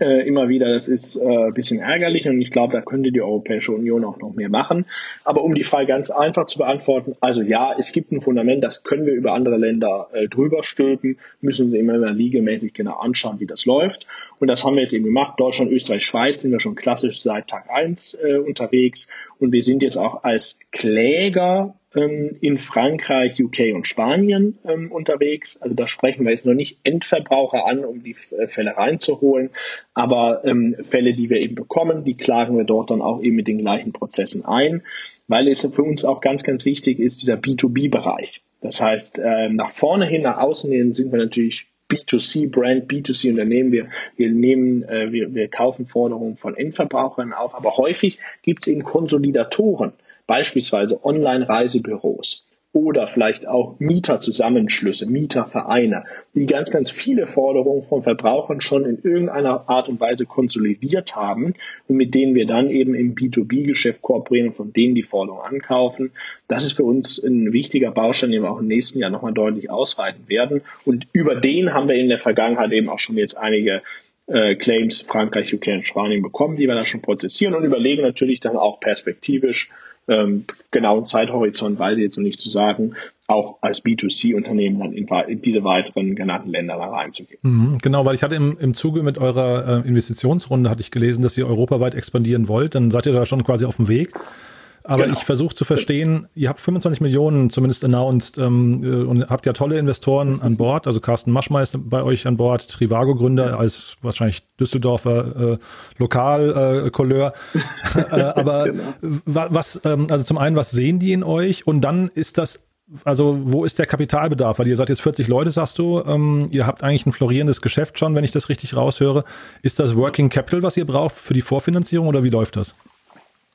äh, immer wieder, das ist äh, ein bisschen ärgerlich und ich glaube, da könnte die Europäische Union auch noch mehr machen. Aber um die Frage ganz einfach zu beantworten, also ja, es gibt ein Fundament, das können wir über andere Länder äh, drüber stülpen, müssen sie immer liegemäßig genau anschauen, wie das läuft. Und das haben wir jetzt eben gemacht. Deutschland, Österreich, Schweiz sind wir schon klassisch seit Tag eins äh, unterwegs und wir sind jetzt auch als Kläger ähm, in Frankreich, UK und Spanien ähm, unterwegs. Also da sprechen wir jetzt noch nicht Endverbraucher an, um die äh, Fälle reinzuholen, aber ähm, Fälle, die wir eben bekommen, die klagen wir dort dann auch eben mit den gleichen Prozessen ein, weil es für uns auch ganz, ganz wichtig ist, dieser B2B-Bereich. Das heißt, äh, nach vorne hin, nach außen hin sind wir natürlich B2C-Brand, B2C-Unternehmen. Wir, wir nehmen, äh, wir, wir kaufen Forderungen von Endverbrauchern auf, aber häufig gibt es eben Konsolidatoren beispielsweise Online-Reisebüros oder vielleicht auch Mieterzusammenschlüsse, Mietervereine, die ganz, ganz viele Forderungen von Verbrauchern schon in irgendeiner Art und Weise konsolidiert haben und mit denen wir dann eben im B2B-Geschäft kooperieren und von denen die Forderungen ankaufen. Das ist für uns ein wichtiger Baustein, den wir auch im nächsten Jahr nochmal deutlich ausweiten werden. Und über den haben wir in der Vergangenheit eben auch schon jetzt einige äh, Claims Frankreich, UK und Spanien bekommen, die wir da schon prozessieren und überlegen natürlich dann auch perspektivisch, ähm, genauen Zeithorizont weiß ich jetzt noch nicht zu sagen, auch als B2C-Unternehmen dann in, in, diese weiteren genannten Länder reinzugehen. Mhm, genau, weil ich hatte im, im Zuge mit eurer äh, Investitionsrunde, hatte ich gelesen, dass ihr europaweit expandieren wollt, dann seid ihr da schon quasi auf dem Weg. Aber genau. ich versuche zu verstehen, ihr habt 25 Millionen zumindest announced ähm, äh, und habt ja tolle Investoren an Bord. Also Carsten Maschmeier ist bei euch an Bord, Trivago-Gründer als wahrscheinlich Düsseldorfer äh, Lokalcouleur. Äh, äh, aber genau. was, ähm, also zum einen, was sehen die in euch? Und dann ist das also wo ist der Kapitalbedarf? Weil ihr seid jetzt 40 Leute, sagst du. Ähm, ihr habt eigentlich ein florierendes Geschäft schon, wenn ich das richtig raushöre. Ist das Working Capital, was ihr braucht für die Vorfinanzierung oder wie läuft das?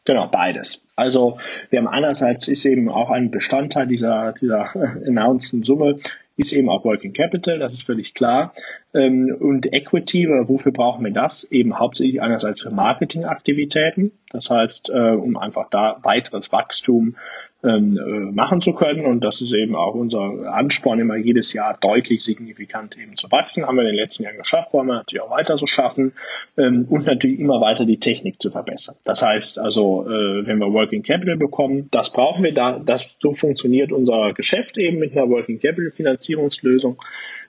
Genau, beides. Also wir haben einerseits ist eben auch ein Bestandteil dieser, dieser announced Summe, ist eben auch Working Capital, das ist völlig klar. Ähm, und Equity, wofür brauchen wir das? Eben hauptsächlich einerseits für Marketingaktivitäten, das heißt, äh, um einfach da weiteres Wachstum ähm, äh, machen zu können. Und das ist eben auch unser Ansporn, immer jedes Jahr deutlich signifikant eben zu wachsen. Haben wir in den letzten Jahren geschafft, wollen wir natürlich auch weiter so schaffen ähm, und natürlich immer weiter die Technik zu verbessern. Das heißt also, äh, wenn wir Working Capital bekommen, das brauchen wir da, das so funktioniert unser Geschäft eben mit einer Working Capital Finanzierungslösung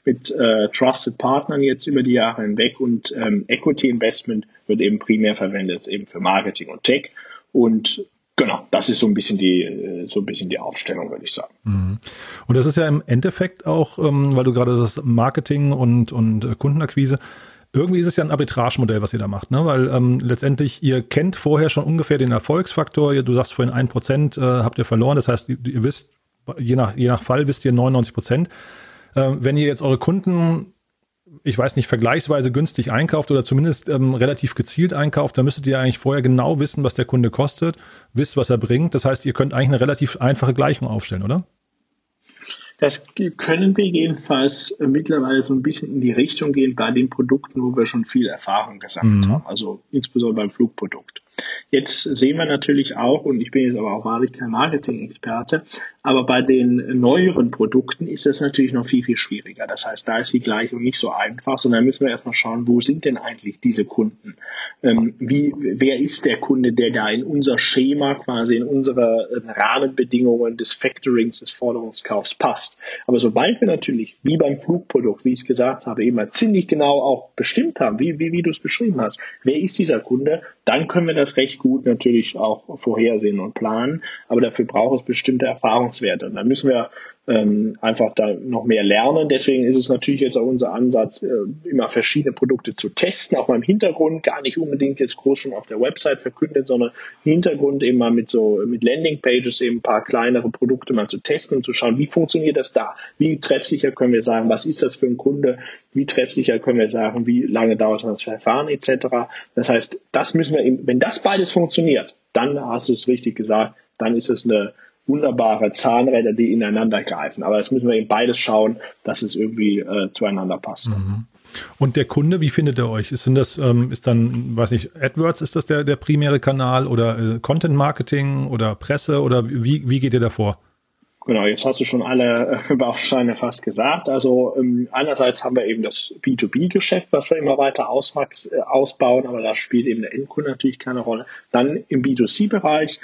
mit äh, Trusted Partnern jetzt über die Jahre hinweg und ähm, Equity Investment wird eben primär verwendet eben für Marketing und Tech und Genau, das ist so ein bisschen die, äh, so ein bisschen die Aufstellung, würde ich sagen. Mhm. Und das ist ja im Endeffekt auch, ähm, weil du gerade das Marketing und, und äh, Kundenakquise, irgendwie ist es ja ein Arbitragemodell, was ihr da macht, ne? Weil ähm, letztendlich ihr kennt vorher schon ungefähr den Erfolgsfaktor. Du sagst vorhin ein Prozent äh, habt ihr verloren. Das heißt, ihr, wisst je nach je nach Fall wisst ihr 99 Prozent. Äh, wenn ihr jetzt eure Kunden ich weiß nicht, vergleichsweise günstig einkauft oder zumindest ähm, relativ gezielt einkauft, dann müsstet ihr eigentlich vorher genau wissen, was der Kunde kostet, wisst, was er bringt. Das heißt, ihr könnt eigentlich eine relativ einfache Gleichung aufstellen, oder? Das können wir jedenfalls mittlerweile so ein bisschen in die Richtung gehen bei den Produkten, wo wir schon viel Erfahrung gesammelt mhm. haben, also insbesondere beim Flugprodukt. Jetzt sehen wir natürlich auch, und ich bin jetzt aber auch wahrlich kein Marketing-Experte, aber bei den neueren Produkten ist es natürlich noch viel, viel schwieriger. Das heißt, da ist die Gleichung nicht so einfach, sondern müssen wir erstmal schauen, wo sind denn eigentlich diese Kunden? Ähm, wie, wer ist der Kunde, der da in unser Schema quasi, in unsere äh, Rahmenbedingungen des Factorings, des Forderungskaufs passt? Aber sobald wir natürlich, wie beim Flugprodukt, wie ich es gesagt habe, immer ziemlich genau auch bestimmt haben, wie, wie, wie du es beschrieben hast, wer ist dieser Kunde, dann können wir das recht gut natürlich auch vorhersehen und planen. Aber dafür braucht es bestimmte Erfahrungswerte. Und da müssen wir ähm, einfach da noch mehr lernen. Deswegen ist es natürlich jetzt auch unser Ansatz, äh, immer verschiedene Produkte zu testen, auch mal im Hintergrund, gar nicht unbedingt jetzt groß schon auf der Website verkündet, sondern im Hintergrund eben mal mit so mit Landingpages eben ein paar kleinere Produkte mal zu testen und zu schauen, wie funktioniert das da? Wie treffsicher können wir sagen, was ist das für ein Kunde? Wie treffsicher können wir sagen, wie lange dauert das Verfahren etc. Das heißt, das müssen wir, eben, wenn das beides funktioniert, dann hast du es richtig gesagt, dann ist es eine wunderbare Zahnräder, die ineinander greifen. Aber das müssen wir eben beides schauen, dass es irgendwie äh, zueinander passt. Mhm. Und der Kunde, wie findet er euch? Ist denn das, ähm, ist dann, weiß nicht, AdWords ist das der, der primäre Kanal oder äh, Content Marketing oder Presse oder wie, wie geht ihr davor? Genau, jetzt hast du schon alle äh, Bausteine fast gesagt. Also ähm, einerseits haben wir eben das B2B-Geschäft, was wir immer weiter auswachs, äh, ausbauen, aber da spielt eben der Endkunde natürlich keine Rolle. Dann im B2C-Bereich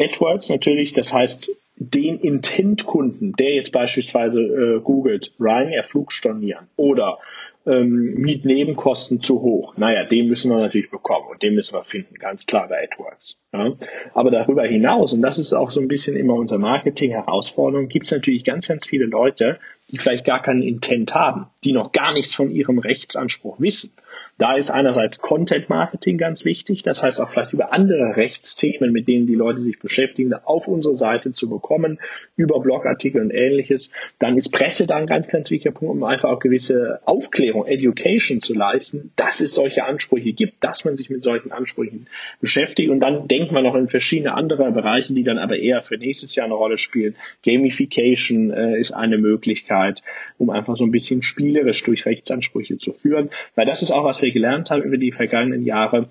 AdWords natürlich, das heißt den Intent-Kunden, der jetzt beispielsweise äh, googelt, Ryanair Flug stornieren oder ähm, Mietnebenkosten zu hoch. Naja, den müssen wir natürlich bekommen und den müssen wir finden, ganz klar bei AdWords. Ja. Aber darüber hinaus, und das ist auch so ein bisschen immer unsere Marketing-Herausforderung, gibt es natürlich ganz, ganz viele Leute, die vielleicht gar keinen Intent haben, die noch gar nichts von ihrem Rechtsanspruch wissen. Da ist einerseits Content Marketing ganz wichtig, das heißt auch vielleicht über andere Rechtsthemen, mit denen die Leute sich beschäftigen, auf unsere Seite zu bekommen, über Blogartikel und ähnliches. Dann ist Presse da ein ganz, ganz wichtiger Punkt, um einfach auch gewisse Aufklärung, Education zu leisten, dass es solche Ansprüche gibt, dass man sich mit solchen Ansprüchen beschäftigt. Und dann denkt man noch in verschiedene andere Bereiche, die dann aber eher für nächstes Jahr eine Rolle spielen. Gamification äh, ist eine Möglichkeit, um einfach so ein bisschen spielerisch durch Rechtsansprüche zu führen, weil das ist auch was wir gelernt haben über die vergangenen Jahre,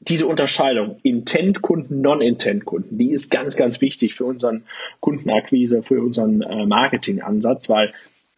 diese Unterscheidung Intent-Kunden, Non-Intent-Kunden, die ist ganz, ganz wichtig für unseren Kundenakquise, für unseren äh, Marketing-Ansatz, weil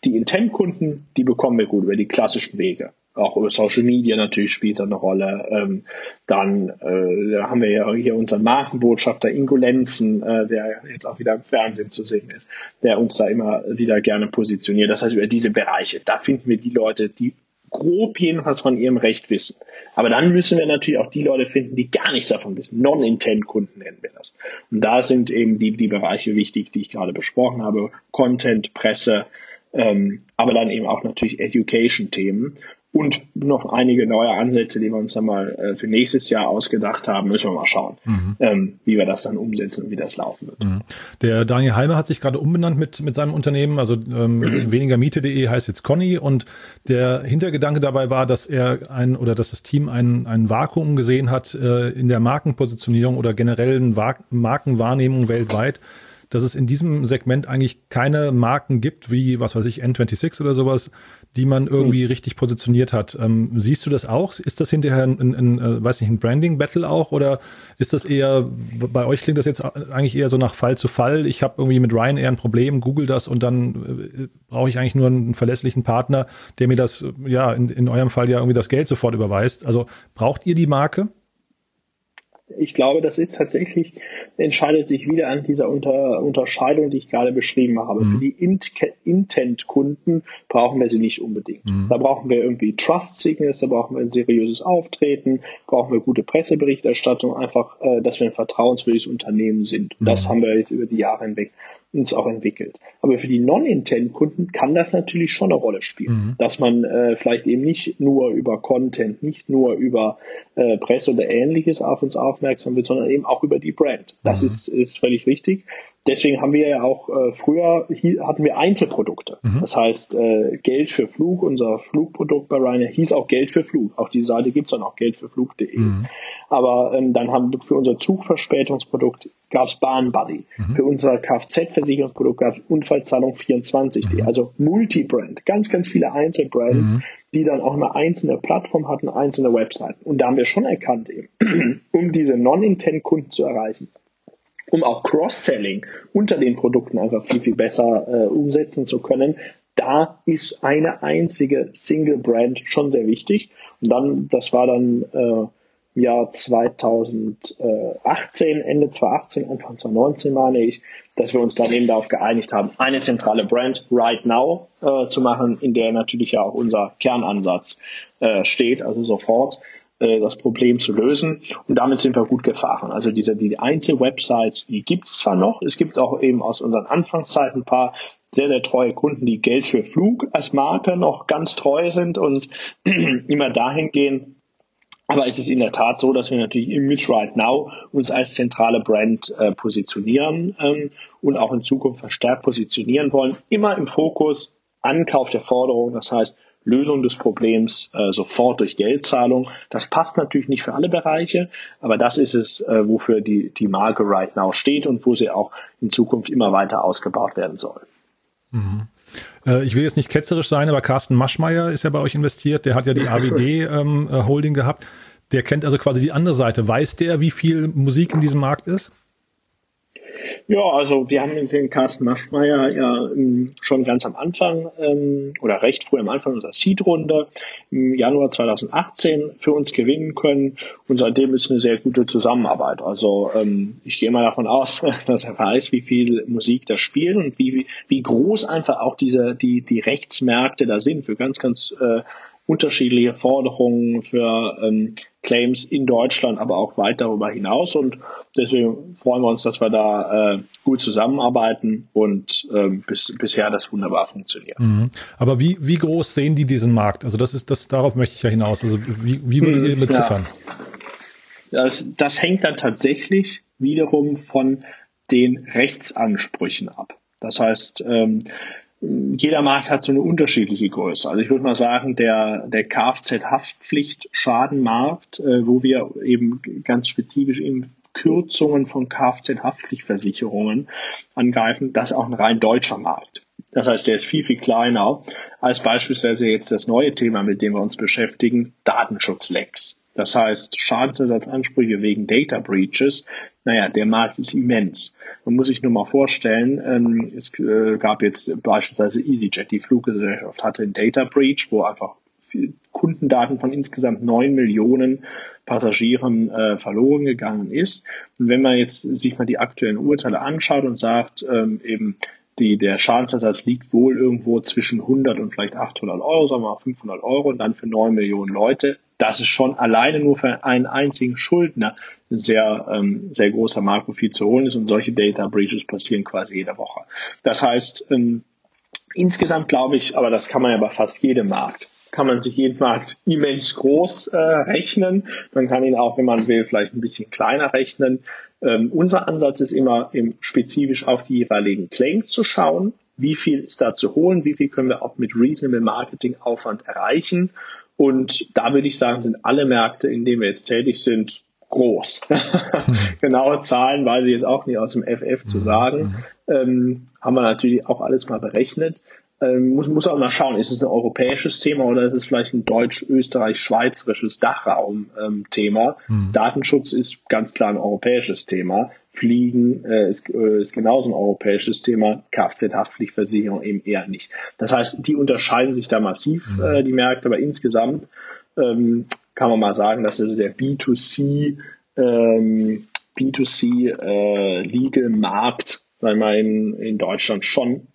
die Intent-Kunden, die bekommen wir gut über die klassischen Wege. Auch über Social Media natürlich spielt da eine Rolle. Ähm, dann äh, haben wir ja hier unseren Markenbotschafter Ingo Lenzen, äh, der jetzt auch wieder im Fernsehen zu sehen ist, der uns da immer wieder gerne positioniert. Das heißt, über diese Bereiche, da finden wir die Leute, die grob jedenfalls von ihrem Recht wissen. Aber dann müssen wir natürlich auch die Leute finden, die gar nichts davon wissen. Non-Intent-Kunden nennen wir das. Und da sind eben die, die Bereiche wichtig, die ich gerade besprochen habe. Content, Presse, ähm, aber dann eben auch natürlich Education-Themen und noch einige neue Ansätze, die wir uns dann mal äh, für nächstes Jahr ausgedacht haben. Müssen wir mal schauen, mhm. ähm, wie wir das dann umsetzen und wie das laufen wird. Mhm. Der Daniel Halmer hat sich gerade umbenannt mit, mit seinem Unternehmen. Also ähm, mhm. wenigermiete.de heißt jetzt Conny. Und der Hintergedanke dabei war, dass er ein oder dass das Team ein, ein Vakuum gesehen hat äh, in der Markenpositionierung oder generellen Markenwahrnehmung weltweit dass es in diesem Segment eigentlich keine Marken gibt, wie, was weiß ich, N26 oder sowas, die man irgendwie mhm. richtig positioniert hat. Ähm, siehst du das auch? Ist das hinterher ein, ein, ein, äh, weiß nicht, ein Branding-Battle auch oder ist das eher, bei euch klingt das jetzt eigentlich eher so nach Fall zu Fall. Ich habe irgendwie mit Ryan eher ein Problem, google das und dann äh, brauche ich eigentlich nur einen verlässlichen Partner, der mir das, ja, in, in eurem Fall ja irgendwie das Geld sofort überweist. Also braucht ihr die Marke? Ich glaube, das ist tatsächlich, entscheidet sich wieder an dieser Unter, Unterscheidung, die ich gerade beschrieben habe. Mhm. Für die Intent-Kunden brauchen wir sie nicht unbedingt. Mhm. Da brauchen wir irgendwie Trust-Signals, da brauchen wir ein seriöses Auftreten, brauchen wir gute Presseberichterstattung, einfach, äh, dass wir ein vertrauenswürdiges Unternehmen sind. Mhm. Das haben wir jetzt über die Jahre hinweg uns auch entwickelt. Aber für die Non-Intent-Kunden kann das natürlich schon eine Rolle spielen, mhm. dass man äh, vielleicht eben nicht nur über Content, nicht nur über äh, Presse oder ähnliches auf uns aufmerksam wird, sondern eben auch über die Brand. Das mhm. ist, ist völlig richtig. Deswegen haben wir ja auch äh, früher hier hatten wir Einzelprodukte. Mhm. Das heißt äh, Geld für Flug, unser Flugprodukt bei Ryanair hieß auch Geld für Flug. Auf die Seite gibt's dann auch geldfürflug.de. Mhm. Aber ähm, dann haben wir für unser Zugverspätungsprodukt gab's Bahnbuddy. Mhm. Für unser Kfz-Versicherungsprodukt gab's Unfallzahlung24.de. Mhm. Also Multibrand, ganz, ganz viele Einzelbrands, mhm. die dann auch eine einzelne Plattform hatten, einzelne Webseiten. Und da haben wir schon erkannt, eben, um diese Non-Intent-Kunden zu erreichen, um auch Cross-Selling unter den Produkten einfach viel, viel besser äh, umsetzen zu können. Da ist eine einzige Single Brand schon sehr wichtig. Und dann, das war dann äh, Jahr 2018, Ende 2018, Anfang 2019 meine ich, dass wir uns dann eben darauf geeinigt haben, eine zentrale Brand Right Now äh, zu machen, in der natürlich ja auch unser Kernansatz äh, steht, also sofort äh, das Problem zu lösen. Und damit sind wir gut gefahren. Also diese die Einzelwebsites, die gibt es zwar noch, es gibt auch eben aus unseren Anfangszeiten ein paar sehr, sehr treue Kunden, die Geld für Flug als Marke noch ganz treu sind und immer dahin gehen. Aber es ist in der Tat so, dass wir natürlich Image Right Now uns als zentrale Brand äh, positionieren ähm, und auch in Zukunft verstärkt positionieren wollen. Immer im Fokus Ankauf der Forderung, das heißt Lösung des Problems äh, sofort durch Geldzahlung. Das passt natürlich nicht für alle Bereiche, aber das ist es, äh, wofür die, die Marke Right Now steht und wo sie auch in Zukunft immer weiter ausgebaut werden soll. Mhm. Äh, ich will jetzt nicht ketzerisch sein, aber Carsten Maschmeyer ist ja bei euch investiert. Der hat ja die AWD ähm, äh, Holding gehabt. Der kennt also quasi die andere Seite. Weiß der, wie viel Musik in diesem Markt ist? Ja, also wir haben den Carsten Maschmeyer ja ähm, schon ganz am Anfang ähm, oder recht früh am Anfang unserer Seed-Runde im Januar 2018 für uns gewinnen können und seitdem ist eine sehr gute Zusammenarbeit. Also ähm, ich gehe mal davon aus, dass er weiß, wie viel Musik da spielen und wie, wie groß einfach auch diese die die Rechtsmärkte da sind für ganz ganz äh, unterschiedliche Forderungen für ähm, Claims in Deutschland, aber auch weit darüber hinaus. Und deswegen freuen wir uns, dass wir da äh, gut zusammenarbeiten und ähm, bis, bisher das wunderbar funktioniert. Mhm. Aber wie, wie groß sehen die diesen Markt? Also das ist das, darauf möchte ich ja hinaus. Also wie, wie würdet ihr beziffern? Ja. Das, das hängt dann tatsächlich wiederum von den Rechtsansprüchen ab. Das heißt, ähm, jeder Markt hat so eine unterschiedliche Größe. Also ich würde mal sagen, der, der Kfz-Haftpflichtschadenmarkt, äh, wo wir eben ganz spezifisch eben Kürzungen von Kfz-Haftpflichtversicherungen angreifen, das ist auch ein rein deutscher Markt. Das heißt, der ist viel, viel kleiner als beispielsweise jetzt das neue Thema, mit dem wir uns beschäftigen, Datenschutzlecks. Das heißt, Schadensersatzansprüche wegen Data Breaches, naja, der Markt ist immens. Man muss sich nur mal vorstellen, ähm, es äh, gab jetzt beispielsweise EasyJet, die Fluggesellschaft hatte einen Data Breach, wo einfach Kundendaten von insgesamt neun Millionen Passagieren äh, verloren gegangen ist. Und wenn man jetzt sich mal die aktuellen Urteile anschaut und sagt, ähm, eben die, der Schadensersatz liegt wohl irgendwo zwischen 100 und vielleicht 800 Euro, sagen wir mal 500 Euro und dann für 9 Millionen Leute. Das ist schon alleine nur für einen einzigen Schuldner ein sehr, ähm, sehr großer Markt, wo viel zu holen ist und solche Data Breaches passieren quasi jede Woche. Das heißt, ähm, insgesamt glaube ich, aber das kann man ja bei fast jedem Markt, kann man sich jeden Markt immens groß äh, rechnen. Man kann ihn auch, wenn man will, vielleicht ein bisschen kleiner rechnen. Ähm, unser Ansatz ist immer eben spezifisch auf die jeweiligen Claims zu schauen. Wie viel ist da zu holen? Wie viel können wir auch mit reasonable Marketing Aufwand erreichen? Und da würde ich sagen, sind alle Märkte, in denen wir jetzt tätig sind, groß. Genaue Zahlen weiß ich jetzt auch nicht aus dem FF zu mhm. sagen. Ähm, haben wir natürlich auch alles mal berechnet ähm, muss, muss auch mal schauen, ist es ein europäisches Thema oder ist es vielleicht ein deutsch-österreich-schweizerisches Dachraum-Thema? Ähm, hm. Datenschutz ist ganz klar ein europäisches Thema. Fliegen äh, ist, äh, ist genauso ein europäisches Thema. Kfz-Haftpflichtversicherung eben eher nicht. Das heißt, die unterscheiden sich da massiv, hm. äh, die Märkte, aber insgesamt ähm, kann man mal sagen, dass also der B2C ähm, B2C äh, Legal Markt, sagen wir in, in Deutschland schon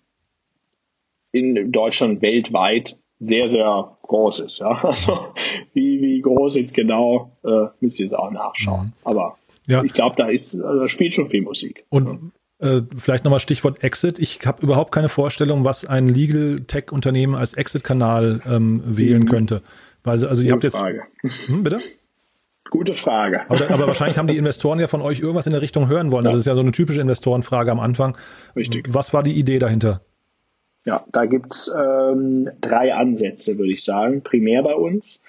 in Deutschland weltweit sehr, sehr groß ist. Ja? Also wie, wie groß jetzt genau, äh, müsst ihr jetzt auch nachschauen. Mhm. Aber ja. ich glaube, da ist, also spielt schon viel Musik. Und äh, vielleicht nochmal Stichwort Exit. Ich habe überhaupt keine Vorstellung, was ein Legal Tech-Unternehmen als Exit-Kanal ähm, wählen mhm. könnte. Also, also ihr habt jetzt. Frage. Hm, bitte? Gute Frage. Aber, aber, wahrscheinlich haben die Investoren ja von euch irgendwas in der Richtung hören wollen. Ja. Das ist ja so eine typische Investorenfrage am Anfang. Richtig. Was war die Idee dahinter? Ja, da gibt's ähm, drei Ansätze, würde ich sagen, primär bei uns.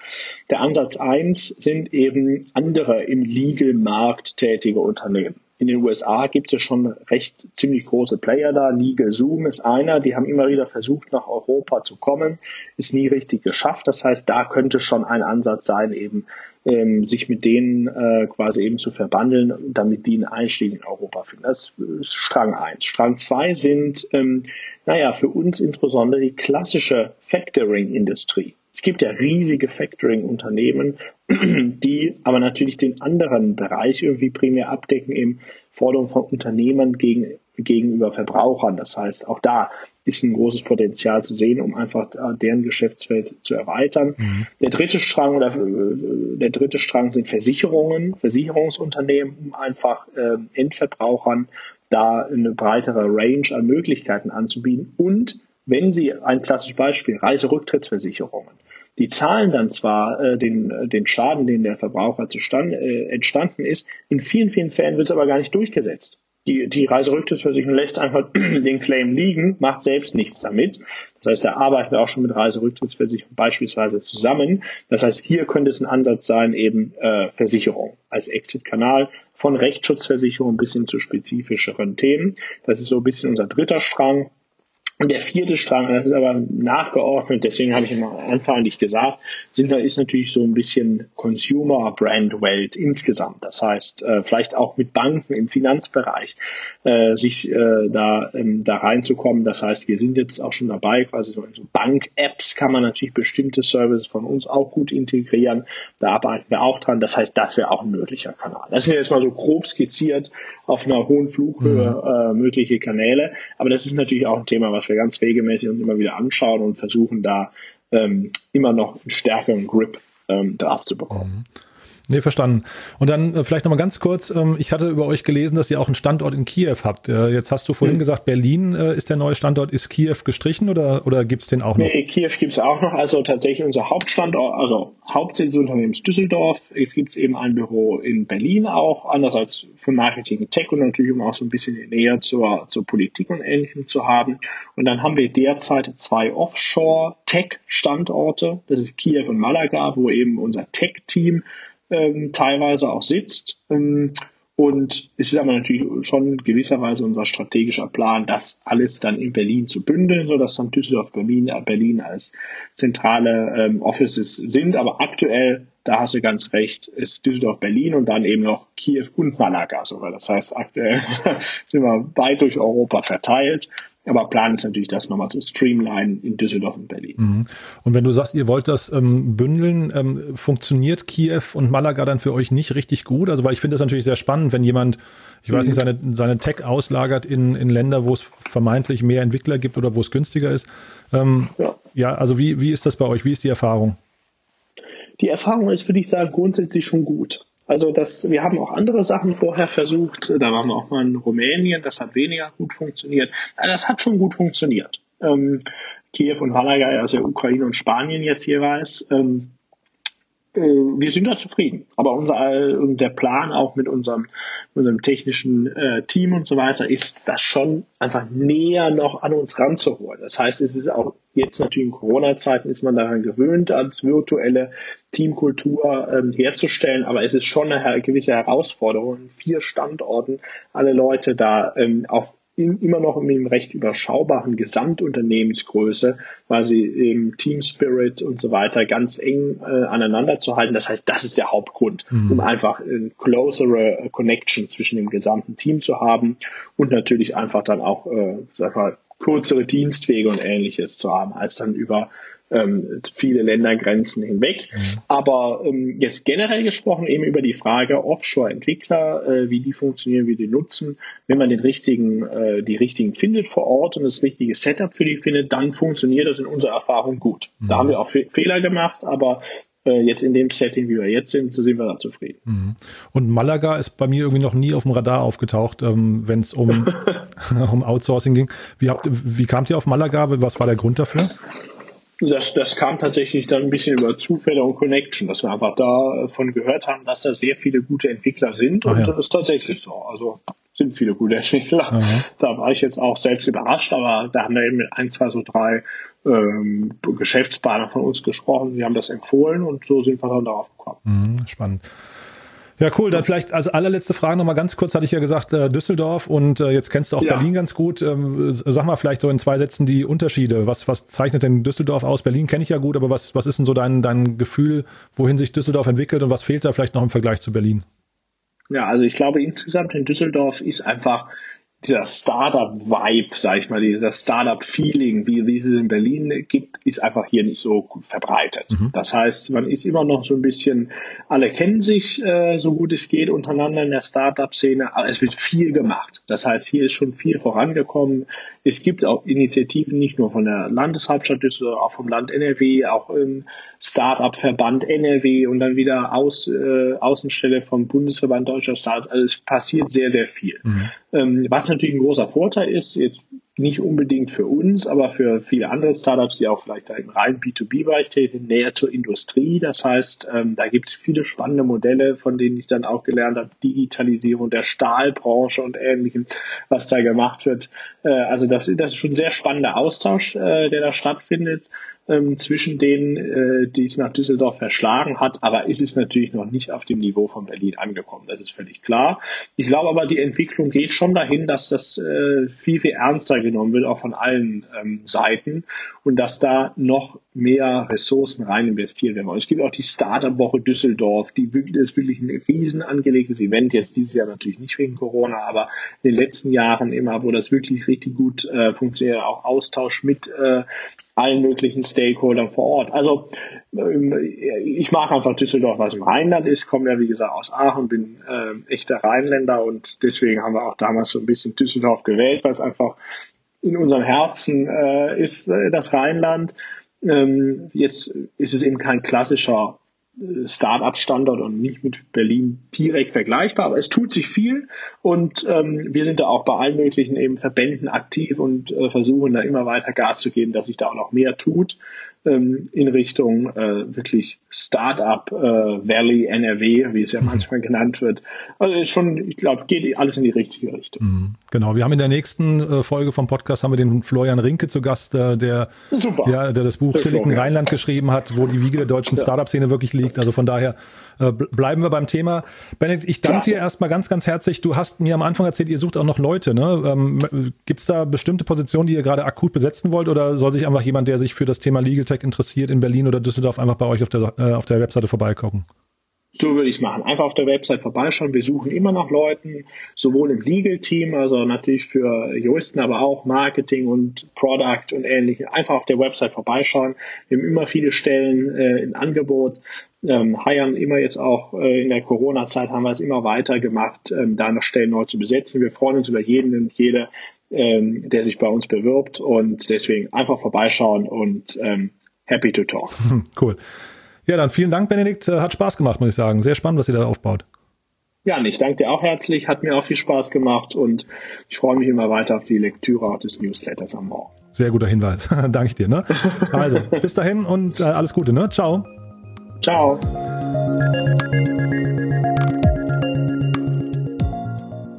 Der Ansatz eins sind eben andere im Legal-Markt tätige Unternehmen. In den USA gibt es ja schon recht ziemlich große Player da. Legal Zoom ist einer, die haben immer wieder versucht, nach Europa zu kommen, ist nie richtig geschafft. Das heißt, da könnte schon ein Ansatz sein, eben ähm, sich mit denen äh, quasi eben zu verbandeln, damit die einen Einstieg in Europa finden. Das ist Strang eins. Strang zwei sind, ähm, naja, für uns insbesondere die klassische Factoring-Industrie. Es gibt ja riesige Factoring-Unternehmen, die aber natürlich den anderen Bereich irgendwie primär abdecken, eben Forderungen von Unternehmen gegen, gegenüber Verbrauchern. Das heißt, auch da ist ein großes Potenzial zu sehen, um einfach äh, deren Geschäftsfeld zu erweitern. Mhm. Der dritte Strang oder äh, der dritte Strang sind Versicherungen, Versicherungsunternehmen, um einfach äh, Endverbrauchern da eine breitere Range an Möglichkeiten anzubieten. Und wenn Sie ein klassisches Beispiel, Reiserücktrittsversicherungen, die zahlen dann zwar äh, den, äh, den Schaden, den der Verbraucher zustande, äh, entstanden ist, in vielen, vielen Fällen wird es aber gar nicht durchgesetzt. Die, die Reiserücktrittsversicherung lässt einfach den Claim liegen, macht selbst nichts damit. Das heißt, da arbeiten wir auch schon mit Reiserücktrittsversicherung beispielsweise zusammen. Das heißt, hier könnte es ein Ansatz sein, eben äh, Versicherung als Exit-Kanal von Rechtsschutzversicherung bis hin zu spezifischeren Themen. Das ist so ein bisschen unser dritter Strang. Und der vierte Strang, das ist aber nachgeordnet, deswegen habe ich immer Anfang nicht gesagt, sind da ist natürlich so ein bisschen Consumer Brand Welt insgesamt. Das heißt, äh, vielleicht auch mit Banken im Finanzbereich äh, sich äh, da, ähm, da reinzukommen. Das heißt, wir sind jetzt auch schon dabei, quasi so in so Bank-Apps kann man natürlich bestimmte Services von uns auch gut integrieren. Da arbeiten wir auch dran. Das heißt, das wäre auch ein möglicher Kanal. Das sind jetzt mal so grob skizziert auf einer hohen Flughöhe mhm. äh, mögliche Kanäle. Aber das ist natürlich auch ein Thema, was wir ganz regelmäßig uns immer wieder anschauen und versuchen da ähm, immer noch einen stärkeren Grip ähm, drauf zu bekommen. Mhm. Nee, verstanden. Und dann äh, vielleicht nochmal ganz kurz, ähm, ich hatte über euch gelesen, dass ihr auch einen Standort in Kiew habt. Äh, jetzt hast du vorhin mhm. gesagt, Berlin äh, ist der neue Standort. Ist Kiew gestrichen oder, oder gibt's den auch noch? Nee, Kiew gibt's auch noch. Also tatsächlich unser Hauptstandort, also Hauptsitz des Unternehmens Düsseldorf. Jetzt gibt's eben ein Büro in Berlin auch, andererseits für Marketing und Tech und natürlich um auch so ein bisschen näher zur, zur Politik und Ähnlichem zu haben. Und dann haben wir derzeit zwei Offshore-Tech-Standorte. Das ist Kiew und Malaga, wo eben unser Tech-Team ähm, teilweise auch sitzt. Ähm, und es ist aber natürlich schon gewisserweise unser strategischer Plan, das alles dann in Berlin zu bündeln, sodass dann Düsseldorf, Berlin, Berlin als zentrale ähm, Offices sind. Aber aktuell, da hast du ganz recht, ist Düsseldorf, Berlin und dann eben noch Kiew und Malaga sogar. Das heißt, aktuell sind wir weit durch Europa verteilt. Aber Plan ist natürlich, das nochmal zu streamline in Düsseldorf und Berlin. Mhm. Und wenn du sagst, ihr wollt das ähm, bündeln, ähm, funktioniert Kiew und Malaga dann für euch nicht richtig gut? Also, weil ich finde das natürlich sehr spannend, wenn jemand, ich weiß nicht, seine, seine Tech auslagert in, in Länder, wo es vermeintlich mehr Entwickler gibt oder wo es günstiger ist. Ähm, ja. ja, also wie, wie ist das bei euch? Wie ist die Erfahrung? Die Erfahrung ist, würde ich sagen, grundsätzlich schon gut. Also das, wir haben auch andere Sachen vorher versucht. Da waren wir auch mal in Rumänien, das hat weniger gut funktioniert. Das hat schon gut funktioniert. Ähm, Kiew und Malaga, also Ukraine und Spanien jetzt jeweils. Ähm, äh, wir sind da zufrieden. Aber unser, der Plan auch mit unserem, unserem technischen äh, Team und so weiter ist, das schon einfach näher noch an uns ranzuholen. Das heißt, es ist auch jetzt natürlich in Corona-Zeiten ist man daran gewöhnt, als virtuelle Teamkultur ähm, herzustellen, aber es ist schon eine gewisse Herausforderung, vier Standorten alle Leute da ähm, auf in, immer noch in einem recht überschaubaren Gesamtunternehmensgröße, weil sie im Team Spirit und so weiter ganz eng äh, aneinander zu halten. Das heißt, das ist der Hauptgrund, mhm. um einfach eine closere Connection zwischen dem gesamten Team zu haben und natürlich einfach dann auch, äh, sag mal, kürzere Dienstwege und ähnliches zu haben, als dann über ähm, viele Ländergrenzen hinweg. Mhm. Aber ähm, jetzt generell gesprochen eben über die Frage Offshore-Entwickler, äh, wie die funktionieren, wie die nutzen. Wenn man den richtigen, äh, die richtigen findet vor Ort und das richtige Setup für die findet, dann funktioniert das in unserer Erfahrung gut. Mhm. Da haben wir auch Fehler gemacht, aber äh, jetzt in dem Setting, wie wir jetzt sind, so sind wir da zufrieden. Mhm. Und Malaga ist bei mir irgendwie noch nie auf dem Radar aufgetaucht, ähm, wenn es um, um Outsourcing ging. Wie, habt, wie kamt ihr auf Malaga? Was war der Grund dafür? Das, das kam tatsächlich dann ein bisschen über Zufälle und Connection, dass wir einfach davon gehört haben, dass da sehr viele gute Entwickler sind. und ja. das ist tatsächlich so. Also sind viele gute Entwickler. Aha. Da war ich jetzt auch selbst überrascht, aber da haben wir eben mit ein, zwei, so drei ähm, Geschäftspartner von uns gesprochen. Die haben das empfohlen und so sind wir dann darauf gekommen. Mhm, spannend. Ja, cool. Dann vielleicht als allerletzte Frage nochmal ganz kurz, hatte ich ja gesagt, äh, Düsseldorf und äh, jetzt kennst du auch ja. Berlin ganz gut. Ähm, sag mal vielleicht so in zwei Sätzen die Unterschiede. Was, was zeichnet denn Düsseldorf aus? Berlin kenne ich ja gut, aber was, was ist denn so dein, dein Gefühl, wohin sich Düsseldorf entwickelt und was fehlt da vielleicht noch im Vergleich zu Berlin? Ja, also ich glaube insgesamt in Düsseldorf ist einfach dieser Startup-Vibe, sag ich mal, dieser Startup-Feeling, wie, wie es in Berlin gibt, ist einfach hier nicht so verbreitet. Mhm. Das heißt, man ist immer noch so ein bisschen, alle kennen sich äh, so gut es geht untereinander in der Startup-Szene, aber es wird viel gemacht. Das heißt, hier ist schon viel vorangekommen. Es gibt auch Initiativen nicht nur von der Landeshauptstadt Düsseldorf, auch vom Land NRW, auch im Startup-Verband NRW und dann wieder Aus, äh, Außenstelle vom Bundesverband Deutscher Startups. Also es passiert sehr, sehr viel. Mhm. Ähm, was natürlich ein großer Vorteil ist, jetzt nicht unbedingt für uns, aber für viele andere Startups, die auch vielleicht im reinen B2B-Bereich tätig sind, näher zur Industrie. Das heißt, ähm, da gibt es viele spannende Modelle, von denen ich dann auch gelernt habe, Digitalisierung der Stahlbranche und ähnlichem, was da gemacht wird. Äh, also das, das ist schon ein sehr spannender Austausch, äh, der da stattfindet. Ähm, zwischen denen, äh, die es nach Düsseldorf verschlagen hat, aber ist es natürlich noch nicht auf dem Niveau von Berlin angekommen. Das ist völlig klar. Ich glaube aber, die Entwicklung geht schon dahin, dass das äh, viel, viel ernster genommen wird, auch von allen ähm, Seiten und dass da noch mehr Ressourcen rein investiert werden wollen. Es gibt auch die Startup-Woche Düsseldorf, die wirklich, ist wirklich ein riesen angelegtes Event, jetzt dieses Jahr natürlich nicht wegen Corona, aber in den letzten Jahren immer, wo das wirklich richtig gut äh, funktioniert, auch Austausch mit äh, allen möglichen Stakeholdern vor Ort. Also ähm, ich mag einfach Düsseldorf, was im Rheinland ist, komme ja wie gesagt aus Aachen, bin äh, echter Rheinländer und deswegen haben wir auch damals so ein bisschen Düsseldorf gewählt, weil es einfach in unserem Herzen äh, ist äh, das Rheinland. Ähm, jetzt ist es eben kein klassischer Start-up-Standort und nicht mit Berlin direkt vergleichbar, aber es tut sich viel und ähm, wir sind da auch bei allen möglichen eben Verbänden aktiv und äh, versuchen da immer weiter Gas zu geben, dass sich da auch noch mehr tut ähm, in Richtung äh, wirklich Startup äh, Valley NRW, wie es ja mhm. manchmal genannt wird. Also schon, ich glaube, geht alles in die richtige Richtung. Mhm. Genau, wir haben in der nächsten äh, Folge vom Podcast haben wir den Florian Rinke zu Gast, äh, der, ja, der das Buch Silicon. Rheinland geschrieben hat, wo die Wiege der deutschen ja. Startup-Szene wirklich liegt. Also von daher äh, bleiben wir beim Thema. Benedikt, ich danke dir erstmal ganz, ganz herzlich. Du hast mir am Anfang erzählt, ihr sucht auch noch Leute. Ne? Ähm, Gibt es da bestimmte Positionen, die ihr gerade akut besetzen wollt oder soll sich einfach jemand, der sich für das Thema Legal Tech interessiert, in Berlin oder Düsseldorf einfach bei euch auf der, äh, auf der Webseite vorbeigucken? So würde ich es machen. Einfach auf der Website vorbeischauen. Wir suchen immer nach Leuten, sowohl im Legal-Team, also natürlich für Juristen, aber auch Marketing und Product und ähnliche. Einfach auf der Website vorbeischauen. Wir haben immer viele Stellen äh, im Angebot ähm, hiren immer jetzt auch äh, in der Corona-Zeit haben wir es immer weiter gemacht, ähm, da noch Stellen neu zu besetzen. Wir freuen uns über jeden und jede, ähm, der sich bei uns bewirbt und deswegen einfach vorbeischauen und ähm, happy to talk. Cool. Ja, dann vielen Dank, Benedikt. Äh, hat Spaß gemacht, muss ich sagen. Sehr spannend, was ihr da aufbaut. Ja, ich danke dir auch herzlich. Hat mir auch viel Spaß gemacht und ich freue mich immer weiter auf die Lektüre des Newsletters am Morgen. Sehr guter Hinweis. danke ich dir. Ne? Also, bis dahin und äh, alles Gute. Ne? Ciao. Ciao.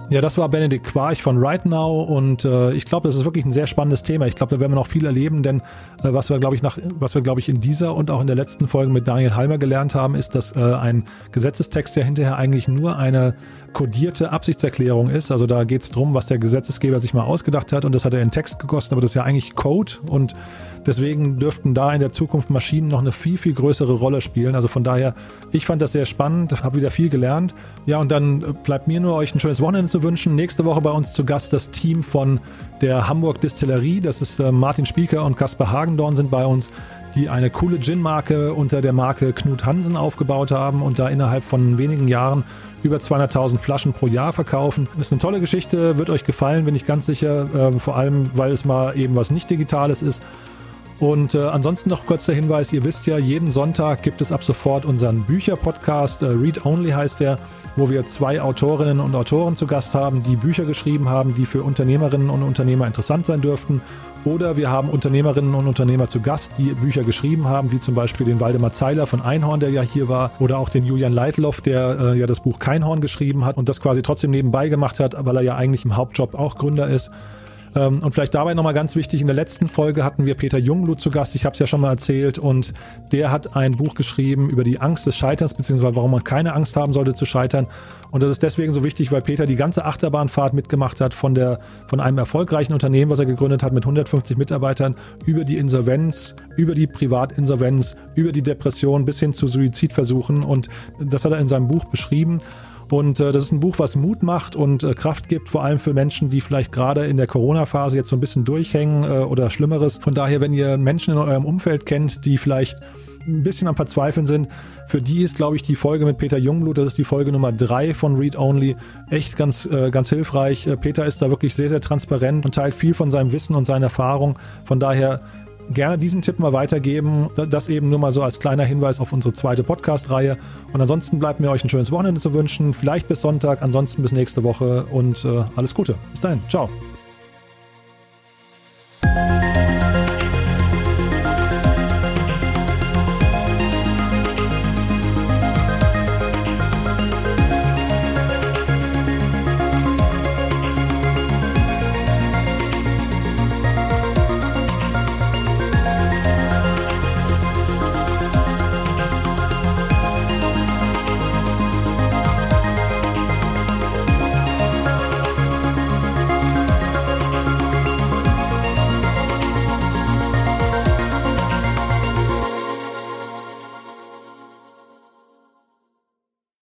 Ja, das war Benedikt Quarch von Right Now und äh, ich glaube, das ist wirklich ein sehr spannendes Thema. Ich glaube, da werden wir noch viel erleben, denn äh, was wir, glaube ich, nach, was wir, glaube ich, in dieser und auch in der letzten Folge mit Daniel Halmer gelernt haben, ist, dass äh, ein Gesetzestext ja hinterher eigentlich nur eine kodierte Absichtserklärung ist. Also da geht es darum, was der Gesetzesgeber sich mal ausgedacht hat und das hat er in Text gekostet, aber das ist ja eigentlich Code und Deswegen dürften da in der Zukunft Maschinen noch eine viel, viel größere Rolle spielen. Also von daher, ich fand das sehr spannend, habe wieder viel gelernt. Ja, und dann bleibt mir nur euch ein schönes Wochenende zu wünschen. Nächste Woche bei uns zu Gast das Team von der Hamburg Distillerie. Das ist äh, Martin Spieker und Kaspar Hagendorn sind bei uns die eine coole Gin-Marke unter der Marke Knut Hansen aufgebaut haben und da innerhalb von wenigen Jahren über 200.000 Flaschen pro Jahr verkaufen. Das ist eine tolle Geschichte, wird euch gefallen, bin ich ganz sicher, äh, vor allem weil es mal eben was nicht Digitales ist. Und äh, ansonsten noch kurz der Hinweis, ihr wisst ja, jeden Sonntag gibt es ab sofort unseren Bücher-Podcast, äh, Read Only heißt der, wo wir zwei Autorinnen und Autoren zu Gast haben, die Bücher geschrieben haben, die für Unternehmerinnen und Unternehmer interessant sein dürften. Oder wir haben Unternehmerinnen und Unternehmer zu Gast, die Bücher geschrieben haben, wie zum Beispiel den Waldemar Zeiler von Einhorn, der ja hier war, oder auch den Julian Leitloff, der äh, ja das Buch Keinhorn geschrieben hat und das quasi trotzdem nebenbei gemacht hat, weil er ja eigentlich im Hauptjob auch Gründer ist. Ähm, und vielleicht dabei nochmal ganz wichtig, in der letzten Folge hatten wir Peter Jungblut zu Gast, ich habe es ja schon mal erzählt, und der hat ein Buch geschrieben über die Angst des Scheiterns, beziehungsweise warum man keine Angst haben sollte zu scheitern. Und das ist deswegen so wichtig, weil Peter die ganze Achterbahnfahrt mitgemacht hat von, der, von einem erfolgreichen Unternehmen, was er gegründet hat mit 150 Mitarbeitern, über die Insolvenz, über die Privatinsolvenz, über die Depression bis hin zu Suizidversuchen. Und das hat er in seinem Buch beschrieben. Und äh, das ist ein Buch, was Mut macht und äh, Kraft gibt, vor allem für Menschen, die vielleicht gerade in der Corona-Phase jetzt so ein bisschen durchhängen äh, oder Schlimmeres. Von daher, wenn ihr Menschen in eurem Umfeld kennt, die vielleicht ein bisschen am Verzweifeln sind. Für die ist, glaube ich, die Folge mit Peter Jungblut, das ist die Folge Nummer drei von Read Only, echt ganz, äh, ganz hilfreich. Äh, Peter ist da wirklich sehr, sehr transparent und teilt viel von seinem Wissen und seiner Erfahrung. Von daher gerne diesen Tipp mal weitergeben. Das eben nur mal so als kleiner Hinweis auf unsere zweite Podcast-Reihe. Und ansonsten bleibt mir euch ein schönes Wochenende zu wünschen. Vielleicht bis Sonntag, ansonsten bis nächste Woche und äh, alles Gute. Bis dahin, ciao.